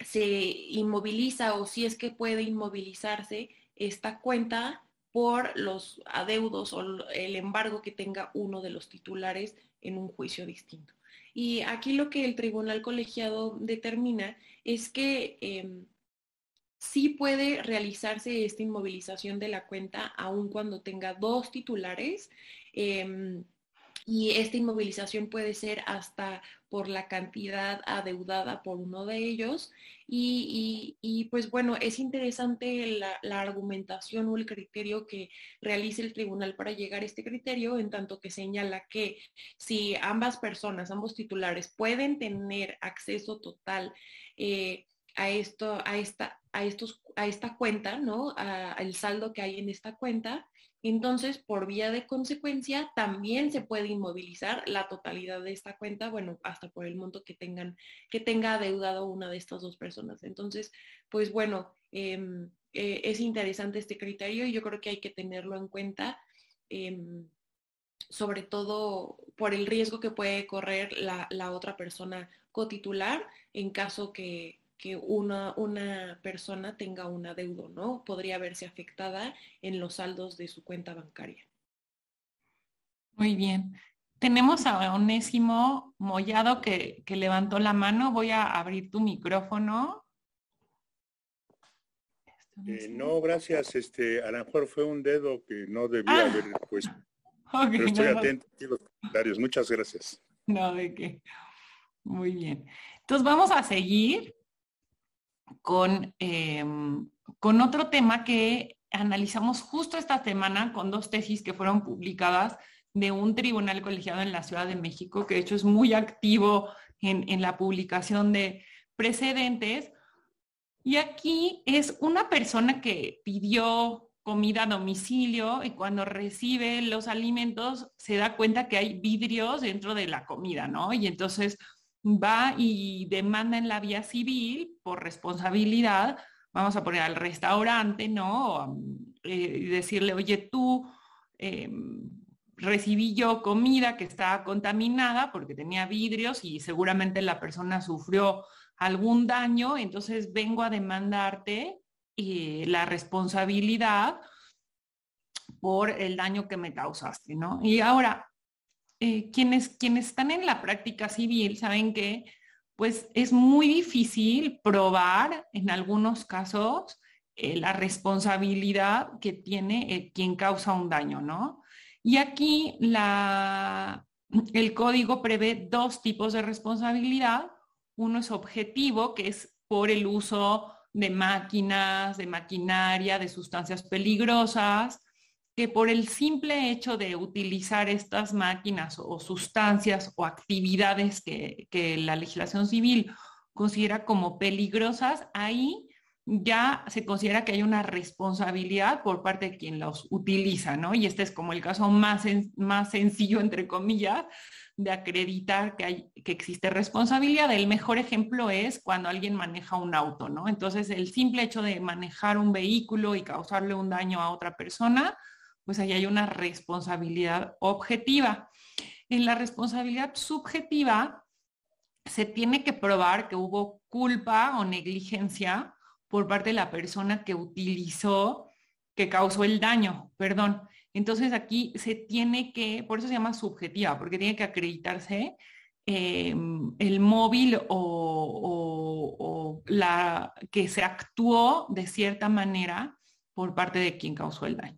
se inmoviliza o si es que puede inmovilizarse esta cuenta por los adeudos o el embargo que tenga uno de los titulares en un juicio distinto. Y aquí lo que el tribunal colegiado determina es que em, sí puede realizarse esta inmovilización de la cuenta aun cuando tenga dos titulares. Em, y esta inmovilización puede ser hasta por la cantidad adeudada por uno de ellos. Y, pues bueno, es interesante la, argumentación o el criterio que realice el tribunal para llegar a este criterio, en tanto que señala que si ambas personas, ambos titulares pueden tener acceso total eh, a, esto, a, esta, a, estos, a esta cuenta, ¿no? Al saldo que hay en esta cuenta. Entonces, por vía de consecuencia, también se puede inmovilizar la totalidad de esta cuenta, bueno, hasta por el monto que tengan, que tenga adeudado una de estas dos personas. Entonces, pues bueno, em, eh, es interesante este criterio y yo creo que hay que tenerlo en cuenta, em, sobre todo por el riesgo que puede correr la, la otra persona cotitular en caso que, una, una, persona tenga un adeudo, ¿no? Podría verse afectada en los saldos de su cuenta bancaria. Muy bien. Tenemos a Onésimo Mollado que, que levantó la mano. Voy a abrir tu micrófono. Eh, no, gracias. Este, a lo mejor fue un dedo que no debía ah. haber puesto. Pero estoy atento a los comentarios. Muchas gracias. No, de qué. Muy bien. Entonces vamos a seguir con, em, con otro tema que analizamos justo esta semana con dos tesis que fueron publicadas de un tribunal colegiado en la Ciudad de México, que de hecho es muy activo en, en la publicación de precedentes. Y aquí es una persona que pidió comida a domicilio y cuando recibe los alimentos se da cuenta que hay vidrios dentro de la comida, ¿no? Y entonces va y demanda en la vía civil por responsabilidad, vamos a poner al restaurante, ¿no? Eh, y decirle, oye, tú em, recibí yo comida que estaba contaminada porque tenía vidrios y seguramente la persona sufrió algún daño, entonces vengo a demandarte eh, la responsabilidad por el daño que me causaste, ¿no? Y ahora, eh, quienes, quienes están en la práctica civil saben que pues es muy difícil probar en algunos casos eh, la responsabilidad que tiene eh, quien causa un daño, ¿no? Y aquí la, el código prevé dos tipos de responsabilidad. Uno es objetivo, que es por el uso de máquinas, de maquinaria, de sustancias peligrosas, que por el simple hecho de utilizar estas máquinas o sustancias o actividades que, la legislación civil considera como peligrosas, ahí ya se considera que hay una responsabilidad por parte de quien los utiliza, ¿no? Y este es como el caso más, más sencillo, entre comillas, de acreditar que, hay, que existe responsabilidad. El mejor ejemplo es cuando alguien maneja un auto, ¿no? Entonces, el simple hecho de manejar un vehículo y causarle un daño a otra persona, pues ahí hay una responsabilidad objetiva. En la responsabilidad subjetiva, se tiene que probar que hubo culpa o negligencia por parte de la persona que utilizó, que causó el daño, perdón. Entonces aquí se tiene que, por eso se llama subjetiva, porque tiene que acreditarse em, el móvil o, la que se actuó de cierta manera por parte de quien causó el daño.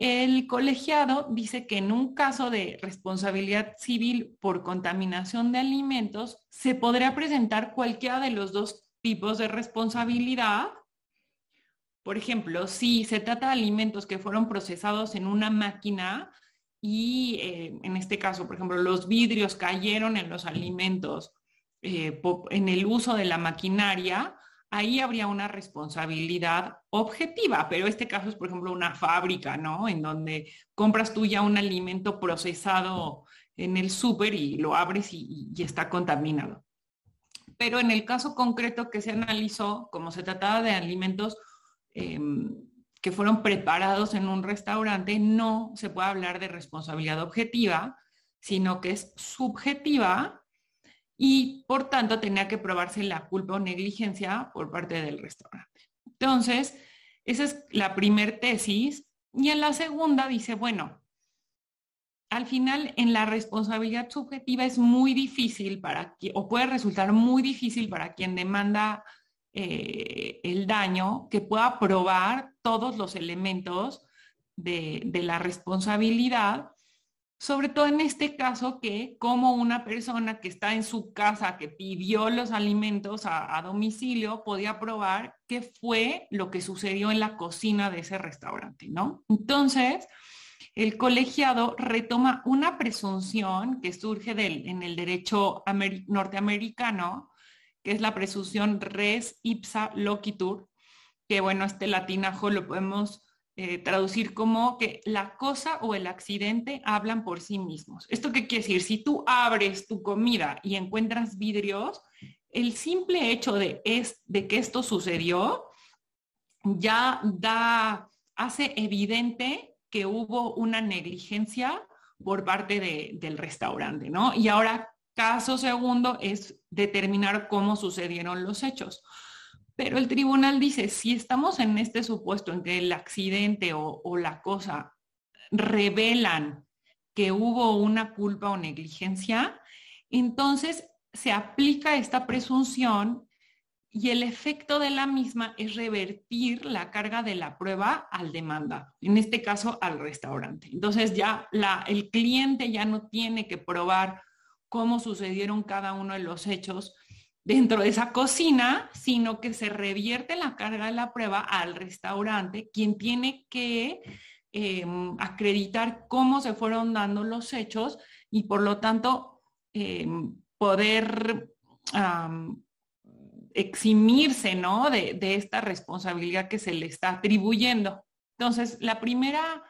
El colegiado dice que en un caso de responsabilidad civil por contaminación de alimentos, se podrá presentar cualquiera de los dos tipos de responsabilidad. Por ejemplo, si se trata de alimentos que fueron procesados en una máquina y eh, en este caso, por ejemplo, los vidrios cayeron en los alimentos eh, en el uso de la maquinaria, ahí habría una responsabilidad objetiva, pero este caso es, por ejemplo, una fábrica, ¿no? En donde compras tú ya un alimento procesado en el súper y lo abres y está contaminado pero en el caso concreto que se analizó, como se trataba de alimentos em, que fueron preparados en un restaurante, no se puede hablar de responsabilidad objetiva, sino que es subjetiva y por tanto tenía que probarse la culpa o negligencia por parte del restaurante. Entonces, esa es la primer tesis. Y en la segunda dice, bueno, al final en la responsabilidad subjetiva es muy difícil para o puede resultar muy difícil para quien demanda eh, el daño que pueda probar todos los elementos de, la responsabilidad, sobre todo en este caso que como una persona que está en su casa, que pidió los alimentos a, domicilio, podía probar qué fue lo que sucedió en la cocina de ese restaurante, ¿no? Entonces, el colegiado retoma una presunción que surge en el derecho norteamericano, que es la presunción res ipsa loquitur, que bueno, este latinajo lo podemos eh, traducir como que la cosa o el accidente hablan por sí mismos. ¿Esto qué quiere decir? Si tú abres tu comida y encuentras vidrios, el simple hecho de, es, de que esto sucedió ya da, hace evidente que hubo una negligencia por parte del restaurante, ¿no? Y ahora, caso segundo es determinar cómo sucedieron los hechos. Pero el tribunal dice, si estamos en este supuesto en que el accidente o, la cosa revelan que hubo una culpa o negligencia, entonces se aplica esta presunción y el efecto de la misma es revertir la carga de la prueba al demanda, en este caso al restaurante. Entonces ya el cliente ya no tiene que probar cómo sucedieron cada uno de los hechos dentro de esa cocina, sino que se revierte la carga de la prueba al restaurante, quien tiene que em, acreditar cómo se fueron dando los hechos y por lo tanto em, poder eximirse, ¿no? De, esta responsabilidad que se le está atribuyendo. Entonces, la primera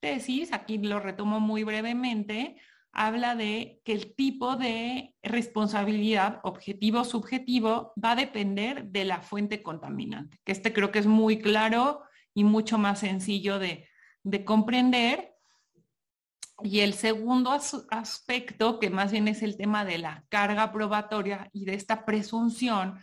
tesis, aquí lo retomo muy brevemente, habla de que el tipo de responsabilidad objetivo-subjetivo va a depender de la fuente contaminante, que este creo que es muy claro y mucho más sencillo de, de comprender. Y el segundo aspecto, que más bien es el tema de la carga probatoria y de esta presunción,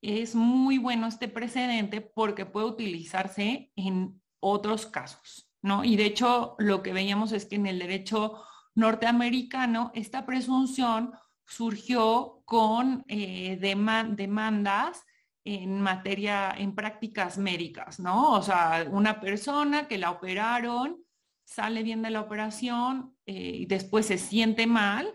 es muy bueno este precedente porque puede utilizarse en otros casos, ¿no? Y de hecho, lo que veíamos es que en el derecho norteamericano, esta presunción surgió con eh, demandas en materia, en prácticas médicas, ¿no? O sea, una persona que la operaron, sale bien de la operación eh, y después se siente mal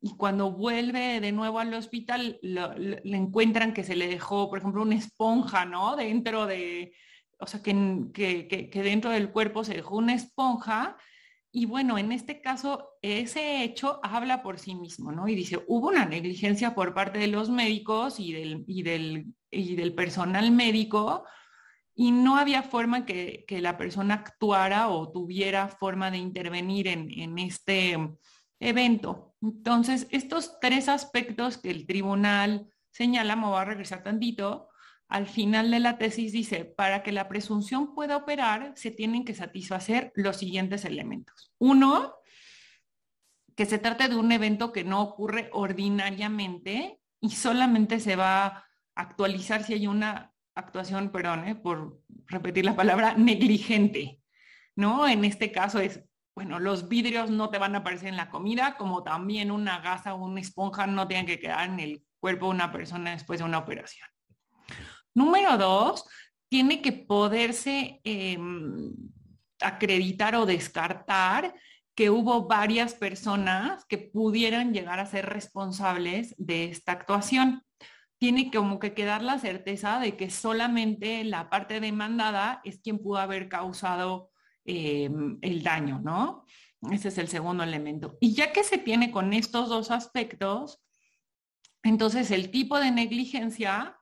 y cuando vuelve de nuevo al hospital le encuentran que se le dejó, por ejemplo, una esponja, ¿no? Dentro de, o sea, que, que, que, dentro del cuerpo se dejó una esponja. Y bueno, en este caso, ese hecho habla por sí mismo, ¿no? Y dice, hubo una negligencia por parte de los médicos y del, y del y del personal médico y no había forma que, que, la persona actuara o tuviera forma de intervenir en, en este evento. Entonces, estos tres aspectos que el tribunal señala, me voy a regresar tantito, al final de la tesis dice, para que la presunción pueda operar, se tienen que satisfacer los siguientes elementos. Uno, que se trate de un evento que no ocurre ordinariamente y solamente se va a actualizar si hay una actuación, perdón, eh, por repetir la palabra, negligente, ¿no? En este caso es, bueno, los vidrios no te van a aparecer en la comida, como también una gasa o una esponja no tienen que quedar en el cuerpo de una persona después de una operación. Número dos, tiene que poderse em, acreditar o descartar que hubo varias personas que pudieran llegar a ser responsables de esta actuación. Tiene como que quedar la certeza de que solamente la parte demandada es quien pudo haber causado em, el daño, ¿no? Ese es el segundo elemento. Y ya que se tiene con estos dos aspectos, entonces el tipo de negligencia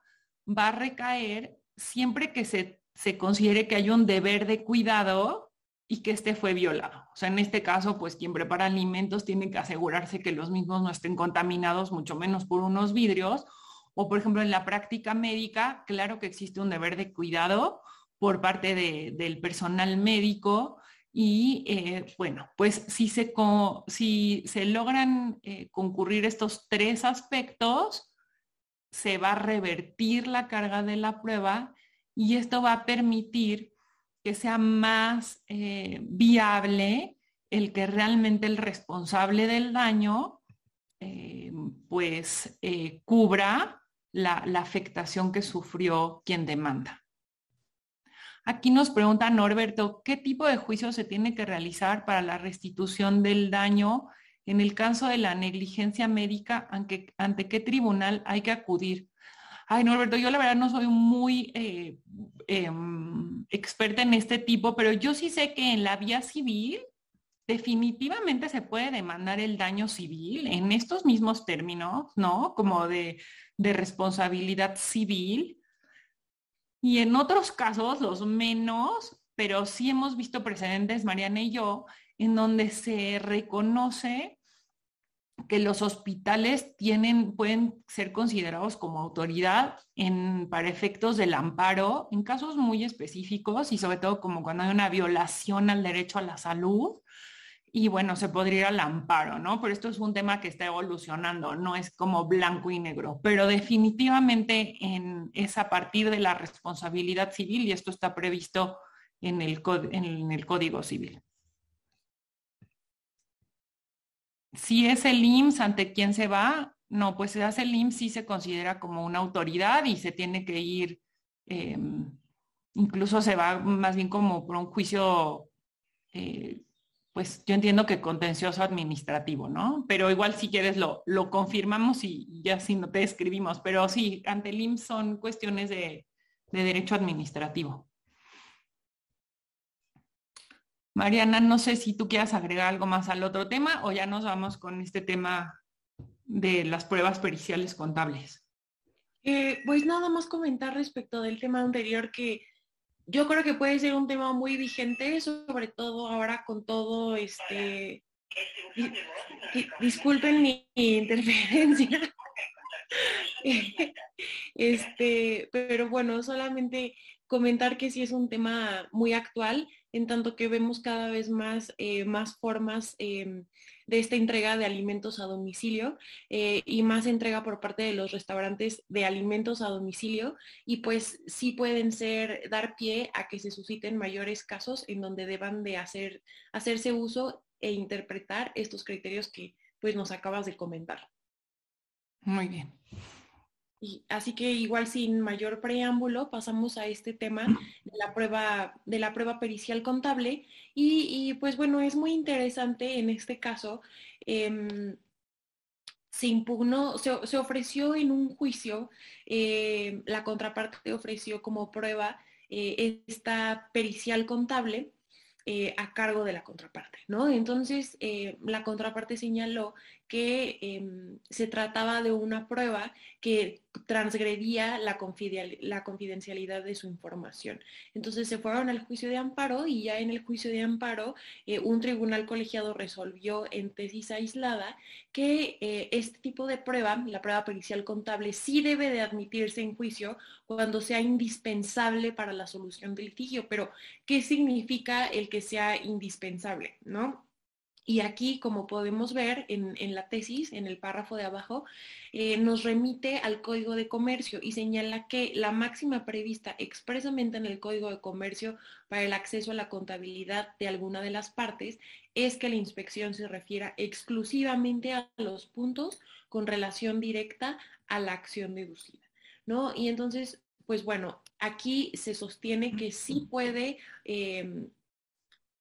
va a recaer siempre que se, se considere que hay un deber de cuidado y que este fue violado. O sea, en este caso, pues quien prepara alimentos tiene que asegurarse que los mismos no estén contaminados, mucho menos por unos vidrios. O, por ejemplo, en la práctica médica, claro que existe un deber de cuidado por parte del personal médico y, eh, bueno, pues si se, si se logran eh, concurrir estos tres aspectos, se va a revertir la carga de la prueba y esto va a permitir que sea más eh, viable el que realmente el responsable del daño eh, pues eh, cubra la, la, afectación que sufrió quien demanda. Aquí nos pregunta Norberto, ¿qué tipo de juicio se tiene que realizar para la restitución del daño en el caso de la negligencia médica? ¿Ante, qué tribunal hay que acudir? Ay, Norberto, yo la verdad no soy muy eh, em, experta en este tipo, pero yo sí sé que en la vía civil definitivamente se puede demandar el daño civil en estos mismos términos, ¿no? Como de, de responsabilidad civil. Y en otros casos, los menos, pero sí hemos visto precedentes, Mariana y yo, en donde se reconoce que los hospitales pueden ser considerados como autoridad para efectos del amparo en casos muy específicos y sobre todo como cuando hay una violación al derecho a la salud. Y bueno, se podría ir al amparo, ¿no? Pero esto es un tema que está evolucionando, no es como blanco y negro, pero definitivamente en, es a partir de la responsabilidad civil y esto está previsto en el Código Civil. Si es el IMSS ante quien se va, no, pues se hace el IMSS sí se considera como una autoridad y se tiene que ir, em, incluso se va más bien como por un juicio, eh, pues yo entiendo que contencioso administrativo, ¿no? Pero igual si quieres lo, lo confirmamos y ya si no te escribimos, pero sí, ante el IMSS son cuestiones de derecho administrativo. Mariana, no sé si tú quieras agregar algo más al otro tema o ya nos vamos con este tema de las pruebas periciales contables. Eh, pues nada más comentar respecto del tema anterior que yo creo que puede ser un tema muy vigente, sobre todo ahora con todo este... disculpen mi interferencia. este, pero bueno, solamente comentar que sí es un tema muy actual en tanto que vemos cada vez más, eh, más formas em, de esta entrega de alimentos a domicilio eh, y más entrega por parte de los restaurantes de alimentos a domicilio y pues sí pueden ser, dar pie a que se susciten mayores casos en donde deban de hacer, hacerse uso e interpretar estos criterios que pues nos acabas de comentar. Muy bien así que igual sin mayor preámbulo pasamos a este tema de la prueba, de la prueba pericial contable y, pues bueno, es muy interesante en este caso. Em, se impugnó, se, ofreció en un juicio, eh, la contraparte ofreció como prueba eh, esta pericial contable eh, a cargo de la contraparte, ¿no? Entonces, la contraparte señaló que em, se trataba de una prueba que transgredía la, confidencialidad de su información. Entonces se fueron al juicio de amparo y ya en el juicio de amparo eh, un tribunal colegiado resolvió en tesis aislada que eh, este tipo de prueba, la prueba pericial contable, sí debe de admitirse en juicio cuando sea indispensable para la solución del litigio. Pero, ¿qué significa el que sea indispensable? ¿No? Y aquí, como podemos ver en, la tesis, en el párrafo de abajo, eh, nos remite al Código de Comercio y señala que la máxima prevista expresamente en el Código de Comercio para el acceso a la contabilidad de alguna de las partes es que la inspección se refiera exclusivamente a los puntos con relación directa a la acción deducida. ¿no? Y entonces, pues bueno, aquí se sostiene que sí puede... Em,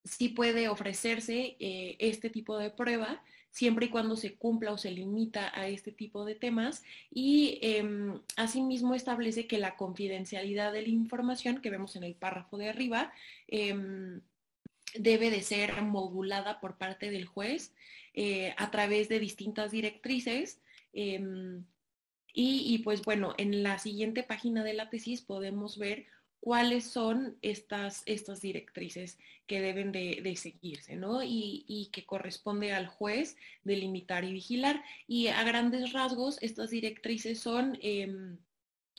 sí puede ofrecerse eh, este tipo de prueba siempre y cuando se cumpla o se limita a este tipo de temas y em, asimismo establece que la confidencialidad de la información que vemos en el párrafo de arriba em, debe de ser modulada por parte del juez eh, a través de distintas directrices em, y, y, pues bueno, en la siguiente página de la tesis podemos ver cuáles son estas, estas directrices que deben de, seguirse, ¿no? Y, que corresponde al juez delimitar y vigilar. Y a grandes rasgos, estas directrices son... Em,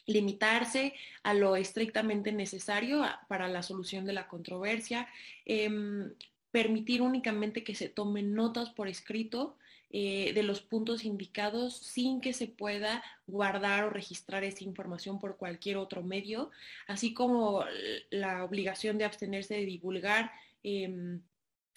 limitarse a lo estrictamente necesario para la solución de la controversia, em, permitir únicamente que se tomen notas por escrito eh, de los puntos indicados sin que se pueda guardar o registrar esa información por cualquier otro medio, así como la obligación de abstenerse de divulgar em,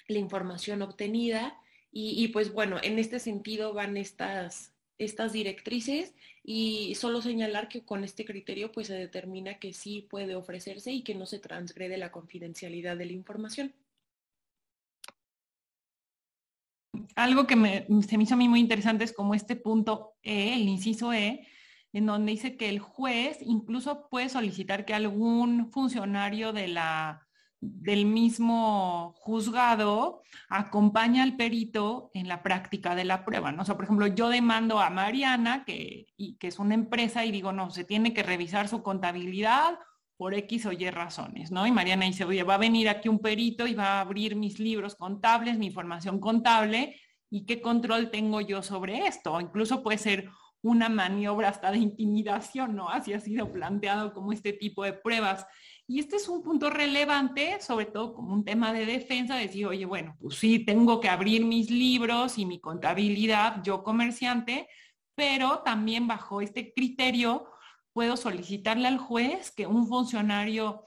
la información obtenida. Y, pues bueno, en este sentido van estas, estas directrices y solo señalar que con este criterio pues se determina que sí puede ofrecerse y que no se transgrede la confidencialidad de la información. Algo que se me hizo a mí muy interesante es como este punto E, el inciso E, en donde dice que el juez incluso puede solicitar que algún funcionario de la, del mismo juzgado acompañe al perito en la práctica de la prueba, ¿no? O sea, por ejemplo, yo demando a Mariana, que, y, que es una empresa, y digo, no, se tiene que revisar su contabilidad por X o Y razones, ¿no? Y Mariana dice, oye, va a venir aquí un perito y va a abrir mis libros contables, mi información contable, ¿y qué control tengo yo sobre esto? incluso puede ser una maniobra hasta de intimidación, ¿no? Así ha sido planteado como este tipo de pruebas. Y este es un punto relevante, sobre todo como un tema de defensa, decir, oye, bueno, pues sí, tengo que abrir mis libros y mi contabilidad, yo comerciante, pero también bajo este criterio puedo solicitarle al juez que un funcionario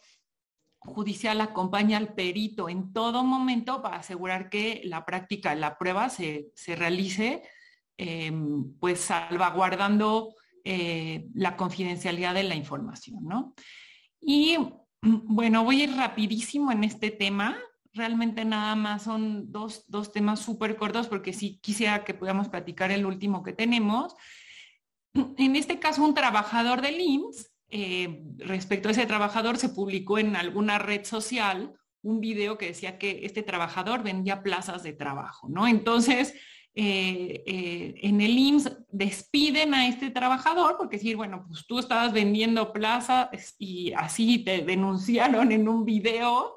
judicial acompañe al perito en todo momento para asegurar que la práctica la prueba se, realice, em, pues salvaguardando eh, la confidencialidad de la información, ¿no? Y bueno, voy a ir rapidísimo en este tema. Realmente nada más son dos, dos temas súper cortos porque sí quisiera que podamos platicar el último que tenemos en este caso, un trabajador del IMSS, eh, respecto a ese trabajador, se publicó en alguna red social un video que decía que este trabajador vendía plazas de trabajo, ¿no? Entonces, eh, eh, en el IMSS despiden a este trabajador porque decir, bueno, pues tú estabas vendiendo plazas y así te denunciaron en un video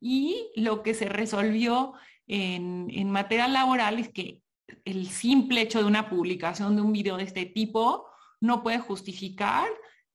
y lo que se resolvió en, en materia laboral es que el simple hecho de una publicación de un video de este tipo no puede justificar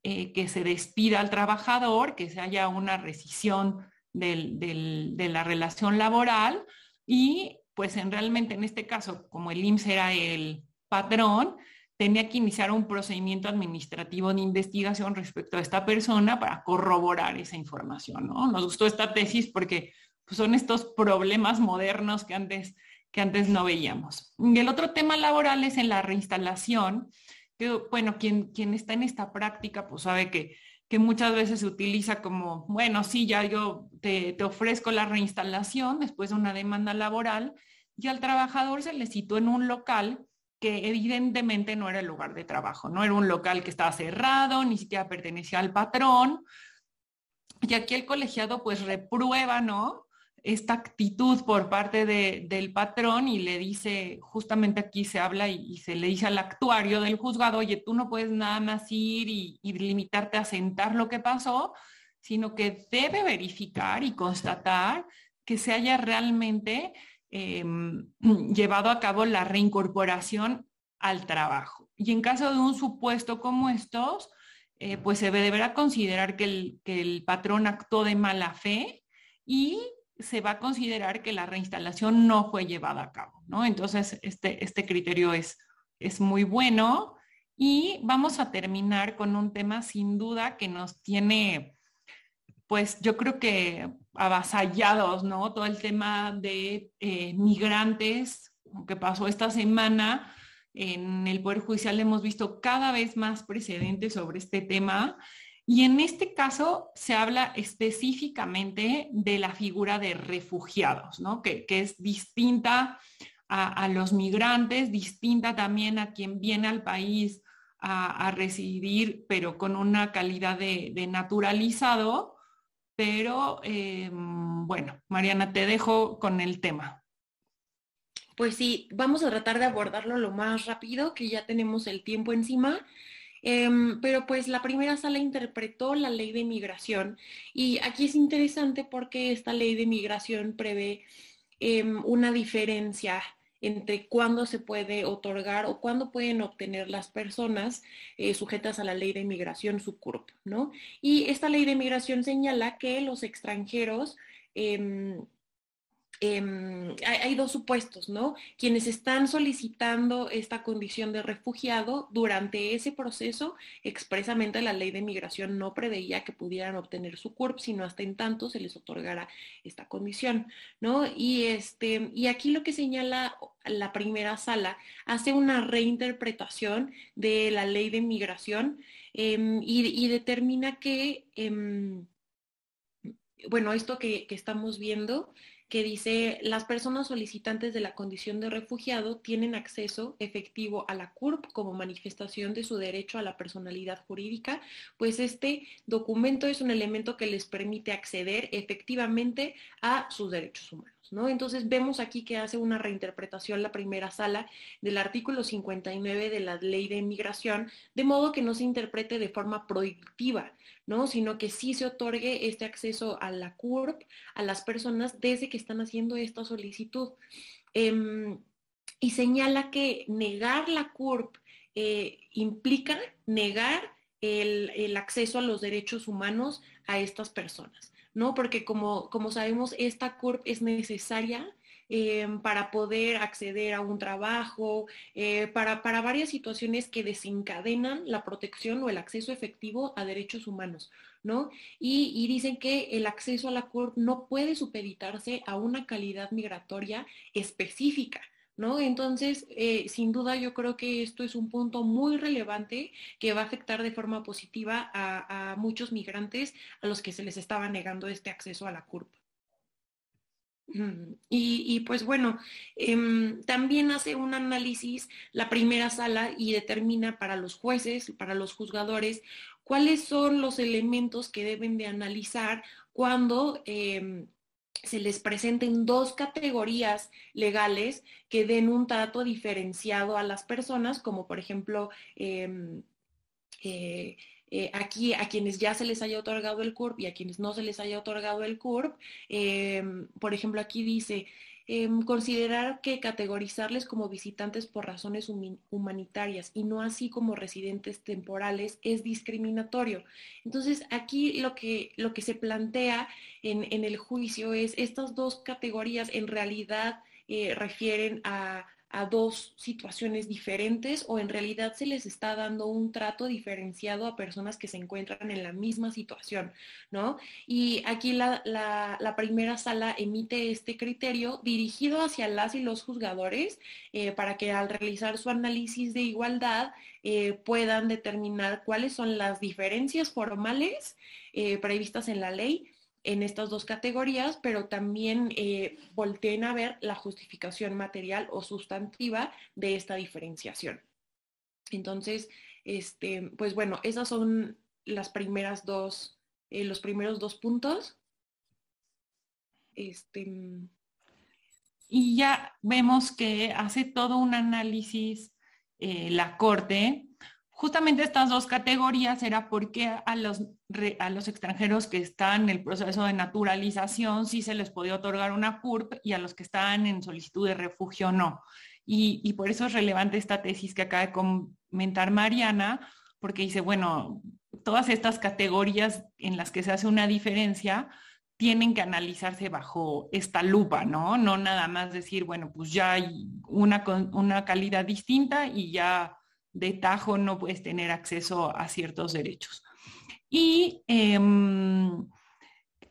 eh, que se despida al trabajador, que se haya una rescisión de la relación laboral y pues en realmente en este caso, como el IMSS era el patrón, tenía que iniciar un procedimiento administrativo de investigación respecto a esta persona para corroborar esa información. ¿no? Nos gustó esta tesis porque pues, son estos problemas modernos que antes que antes no veíamos. Y el otro tema laboral es en la reinstalación, que bueno, quien, quien está en esta práctica pues sabe que, que muchas veces se utiliza como, bueno, sí, ya yo te, te ofrezco la reinstalación después de una demanda laboral y al trabajador se le citó en un local que evidentemente no era el lugar de trabajo, no era un local que estaba cerrado, ni siquiera pertenecía al patrón. Y aquí el colegiado pues reprueba, ¿no? Esta actitud por parte del patrón y le dice, justamente aquí se habla y, se le dice al actuario del juzgado, oye, tú no puedes nada más ir y, limitarte a sentar lo que pasó, sino que debe verificar y constatar que se haya realmente em, llevado a cabo la reincorporación al trabajo. Y en caso de un supuesto como estos, eh, pues se deberá considerar que el, que el patrón actuó de mala fe y se va a considerar que la reinstalación no fue llevada a cabo, ¿no? Entonces, este, este criterio es, es muy bueno y vamos a terminar con un tema sin duda que nos tiene, pues yo creo que avasallados, ¿no? Todo el tema de eh, migrantes que pasó esta semana. En el Poder Judicial hemos visto cada vez más precedentes sobre este tema y en este caso se habla específicamente de la figura de refugiados, ¿no? que, es distinta a, los migrantes, distinta también a quien viene al país a, residir, pero con una calidad de, naturalizado. Pero eh, bueno, Mariana, te dejo con el tema. Pues sí, vamos a tratar de abordarlo lo más rápido, que ya tenemos el tiempo encima. Em, pero pues la primera sala interpretó la ley de migración y aquí es interesante porque esta ley de migración prevé em, una diferencia entre cuándo se puede otorgar o cuándo pueden obtener las personas eh, sujetas a la ley de migración su CURP, ¿no? Y esta ley de migración señala que los extranjeros em, Em, hay, dos supuestos, ¿no? Quienes están solicitando esta condición de refugiado, durante ese proceso, expresamente la ley de migración no preveía que pudieran obtener su CURP, sino hasta en tanto se les otorgara esta condición, ¿no? Y, este, y aquí lo que señala la primera sala hace una reinterpretación de la ley de migración em, y, determina que, em, bueno, esto que, que estamos viendo, que dice, las personas solicitantes de la condición de refugiado tienen acceso efectivo a la CURP como manifestación de su derecho a la personalidad jurídica, pues este documento es un elemento que les permite acceder efectivamente a sus derechos humanos. ¿No? Entonces vemos aquí que hace una reinterpretación la primera sala del artículo 59 de la ley de inmigración, de modo que no se interprete de forma prohibitiva, ¿no? Sino que sí se otorgue este acceso a la CURP a las personas desde que están haciendo esta solicitud. Em, y señala que negar la CURP eh, implica negar el, acceso a los derechos humanos a estas personas, ¿no? Porque como, como sabemos, esta CURP es necesaria Em, para poder acceder a un trabajo, eh, para, para, varias situaciones que desencadenan la protección o el acceso efectivo a derechos humanos, ¿no? Y, dicen que el acceso a la CURP no puede supeditarse a una calidad migratoria específica. ¿No? Entonces, eh, sin duda yo creo que esto es un punto muy relevante que va a afectar de forma positiva a, muchos migrantes a los que se les estaba negando este acceso a la CURP. Y, pues bueno, em, también hace un análisis la primera sala y determina para los jueces, para los juzgadores, cuáles son los elementos que deben de analizar cuando em, se les presenten dos categorías legales que den un trato diferenciado a las personas, como por ejemplo, em, eh, eh, aquí a quienes ya se les haya otorgado el CURP y a quienes no se les haya otorgado el CURP. Em, por ejemplo, aquí dice, em, considerar que categorizarles como visitantes por razones humanitarias y no así como residentes temporales es discriminatorio. Entonces, aquí lo que, lo que se plantea en, en el juicio es estas dos categorías en realidad eh, refieren a a dos situaciones diferentes o en realidad se les está dando un trato diferenciado a personas que se encuentran en la misma situación, ¿no? Y aquí la, primera sala emite este criterio dirigido hacia las y los juzgadores eh, para que al realizar su análisis de igualdad eh, puedan determinar cuáles son las diferencias formales eh, previstas en la ley en estas dos categorías, pero también eh, volteen a ver la justificación material o sustantiva de esta diferenciación. Entonces, este, pues bueno, esas son las primeras dos, eh, los primeros dos puntos. Este, y ya vemos que hace todo un análisis eh, la Corte. Justamente estas dos categorías era porque a los, a los extranjeros que están en el proceso de naturalización sí se les podía otorgar una CURP y a los que están en solicitud de refugio no. Y, y por eso es relevante esta tesis que acaba de comentar Mariana, porque dice, bueno, todas estas categorías en las que se hace una diferencia, tienen que analizarse bajo esta lupa, ¿no? No nada más decir, bueno, pues ya hay una, una calidad distinta y ya de tajo no puedes tener acceso a ciertos derechos. Y em,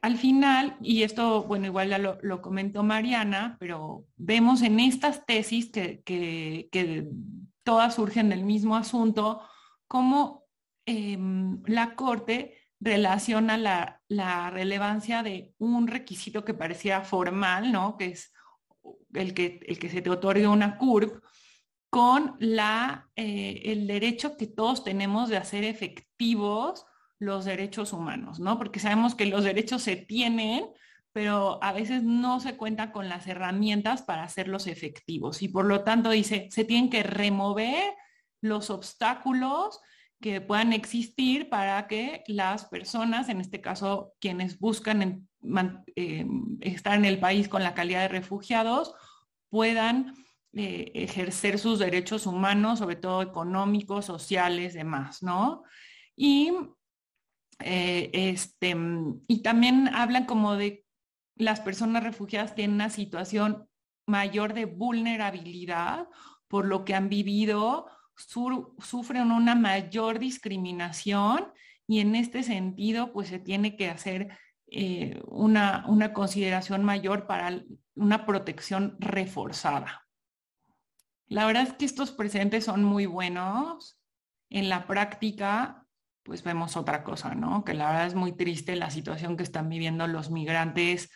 al final, y esto, bueno, igual ya lo, comentó Mariana, pero vemos en estas tesis que, que, todas surgen del mismo asunto, cómo em, la Corte relaciona la, relevancia de un requisito que parecía formal, ¿no? Que es el que, el que se te otorgue una CURP, con eh, el derecho que todos tenemos de hacer efectivos los derechos humanos, ¿no? Porque sabemos que los derechos se tienen, pero a veces no se cuenta con las herramientas para hacerlos efectivos. Y por lo tanto dice, se tienen que remover los obstáculos que puedan existir para que las personas, en este caso quienes buscan eh, estar en el país con la calidad de refugiados, puedan eh, ejercer sus derechos humanos, sobre todo económicos, sociales, demás, ¿no? Y, eh, este, y también hablan como de las personas refugiadas tienen una situación mayor de vulnerabilidad por lo que han vivido sufren una mayor discriminación y en este sentido pues se tiene que hacer eh, una, una consideración mayor para una protección reforzada. La verdad es que estos presentes son muy buenos. En la práctica, pues vemos otra cosa, ¿no? Que la verdad es muy triste la situación que están viviendo los migrantes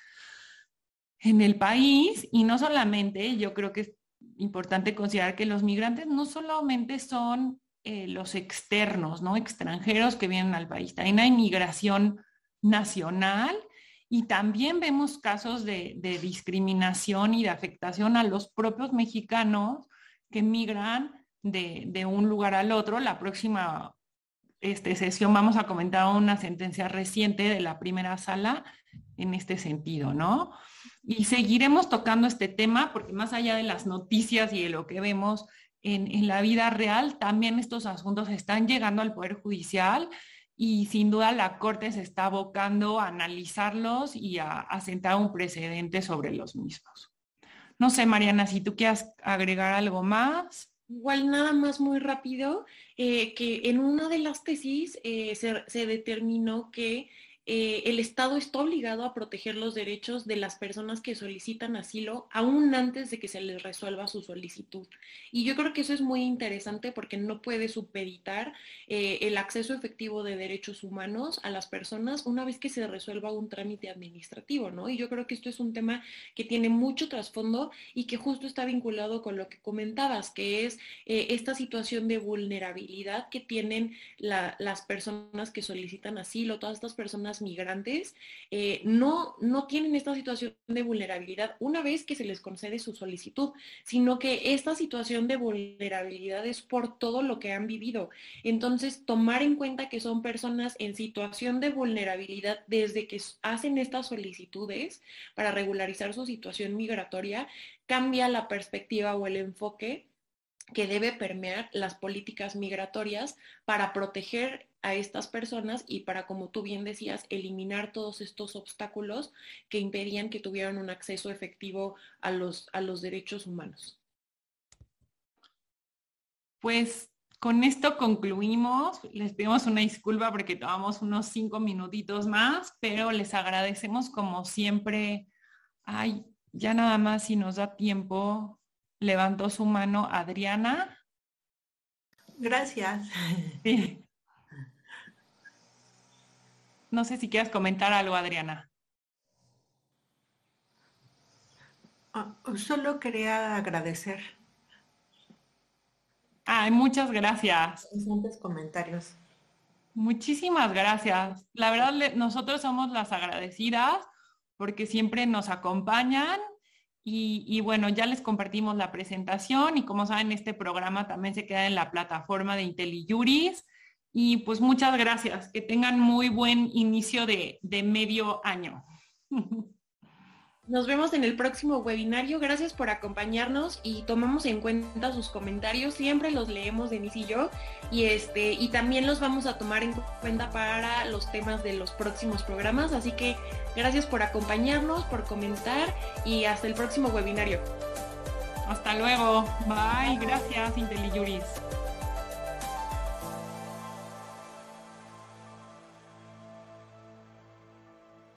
en el país y no solamente, yo creo que importante considerar que los migrantes no solamente son eh, los externos, ¿no? Extranjeros que vienen al país, también hay migración nacional y también vemos casos de, discriminación y de afectación a los propios mexicanos que migran de, un lugar al otro. La próxima este, sesión vamos a comentar una sentencia reciente de la primera sala en este sentido, ¿no? Y seguiremos tocando este tema porque más allá de las noticias y de lo que vemos en, la vida real, también estos asuntos están llegando al Poder Judicial y sin duda la Corte se está abocando a analizarlos y a, sentar un precedente sobre los mismos. No sé, Mariana, si tú quieres agregar algo más. Igual nada más muy rápido, eh, que en una de las tesis eh, se, determinó que eh, el Estado está obligado a proteger los derechos de las personas que solicitan asilo aún antes de que se les resuelva su solicitud. Y yo creo que eso es muy interesante porque no puede supeditar eh, el acceso efectivo de derechos humanos a las personas una vez que se resuelva un trámite administrativo, ¿no? Y yo creo que esto es un tema que tiene mucho trasfondo y que justo está vinculado con lo que comentabas, que es eh, esta situación de vulnerabilidad que tienen las personas que solicitan asilo, todas estas personas migrantes eh, no, no tienen esta situación de vulnerabilidad una vez que se les concede su solicitud, sino que esta situación de vulnerabilidad es por todo lo que han vivido. Entonces, tomar en cuenta que son personas en situación de vulnerabilidad desde que hacen estas solicitudes para regularizar su situación migratoria, cambia la perspectiva o el enfoque que debe permear las políticas migratorias para proteger a estas personas y para, como tú bien decías, eliminar todos estos obstáculos que impedían que tuvieran un acceso efectivo a los, a los derechos humanos. Pues con esto concluimos. Les pedimos una disculpa porque tomamos unos cinco minutitos más, pero les agradecemos como siempre. Ay, ya nada más si nos da tiempo, levantó su mano Adriana. Gracias. No sé si quieres comentar algo, Adriana. Ah, solo quería agradecer. Ay, muchas gracias. Interesantes comentarios. Muchísimas gracias. La verdad, nosotros somos las agradecidas porque siempre nos acompañan y, bueno, ya les compartimos la presentación y como saben, este programa también se queda en la plataforma de IntelliJuris. Y pues muchas gracias. Que tengan muy buen inicio de, de medio año. Nos vemos en el próximo webinario. Gracias por acompañarnos y tomamos en cuenta sus comentarios. Siempre los leemos Denise y yo. Y este, y también los vamos a tomar en cuenta para los temas de los próximos programas. Así que gracias por acompañarnos, por comentar y hasta el próximo webinario. Hasta luego. Bye. Gracias, IntelliJuris.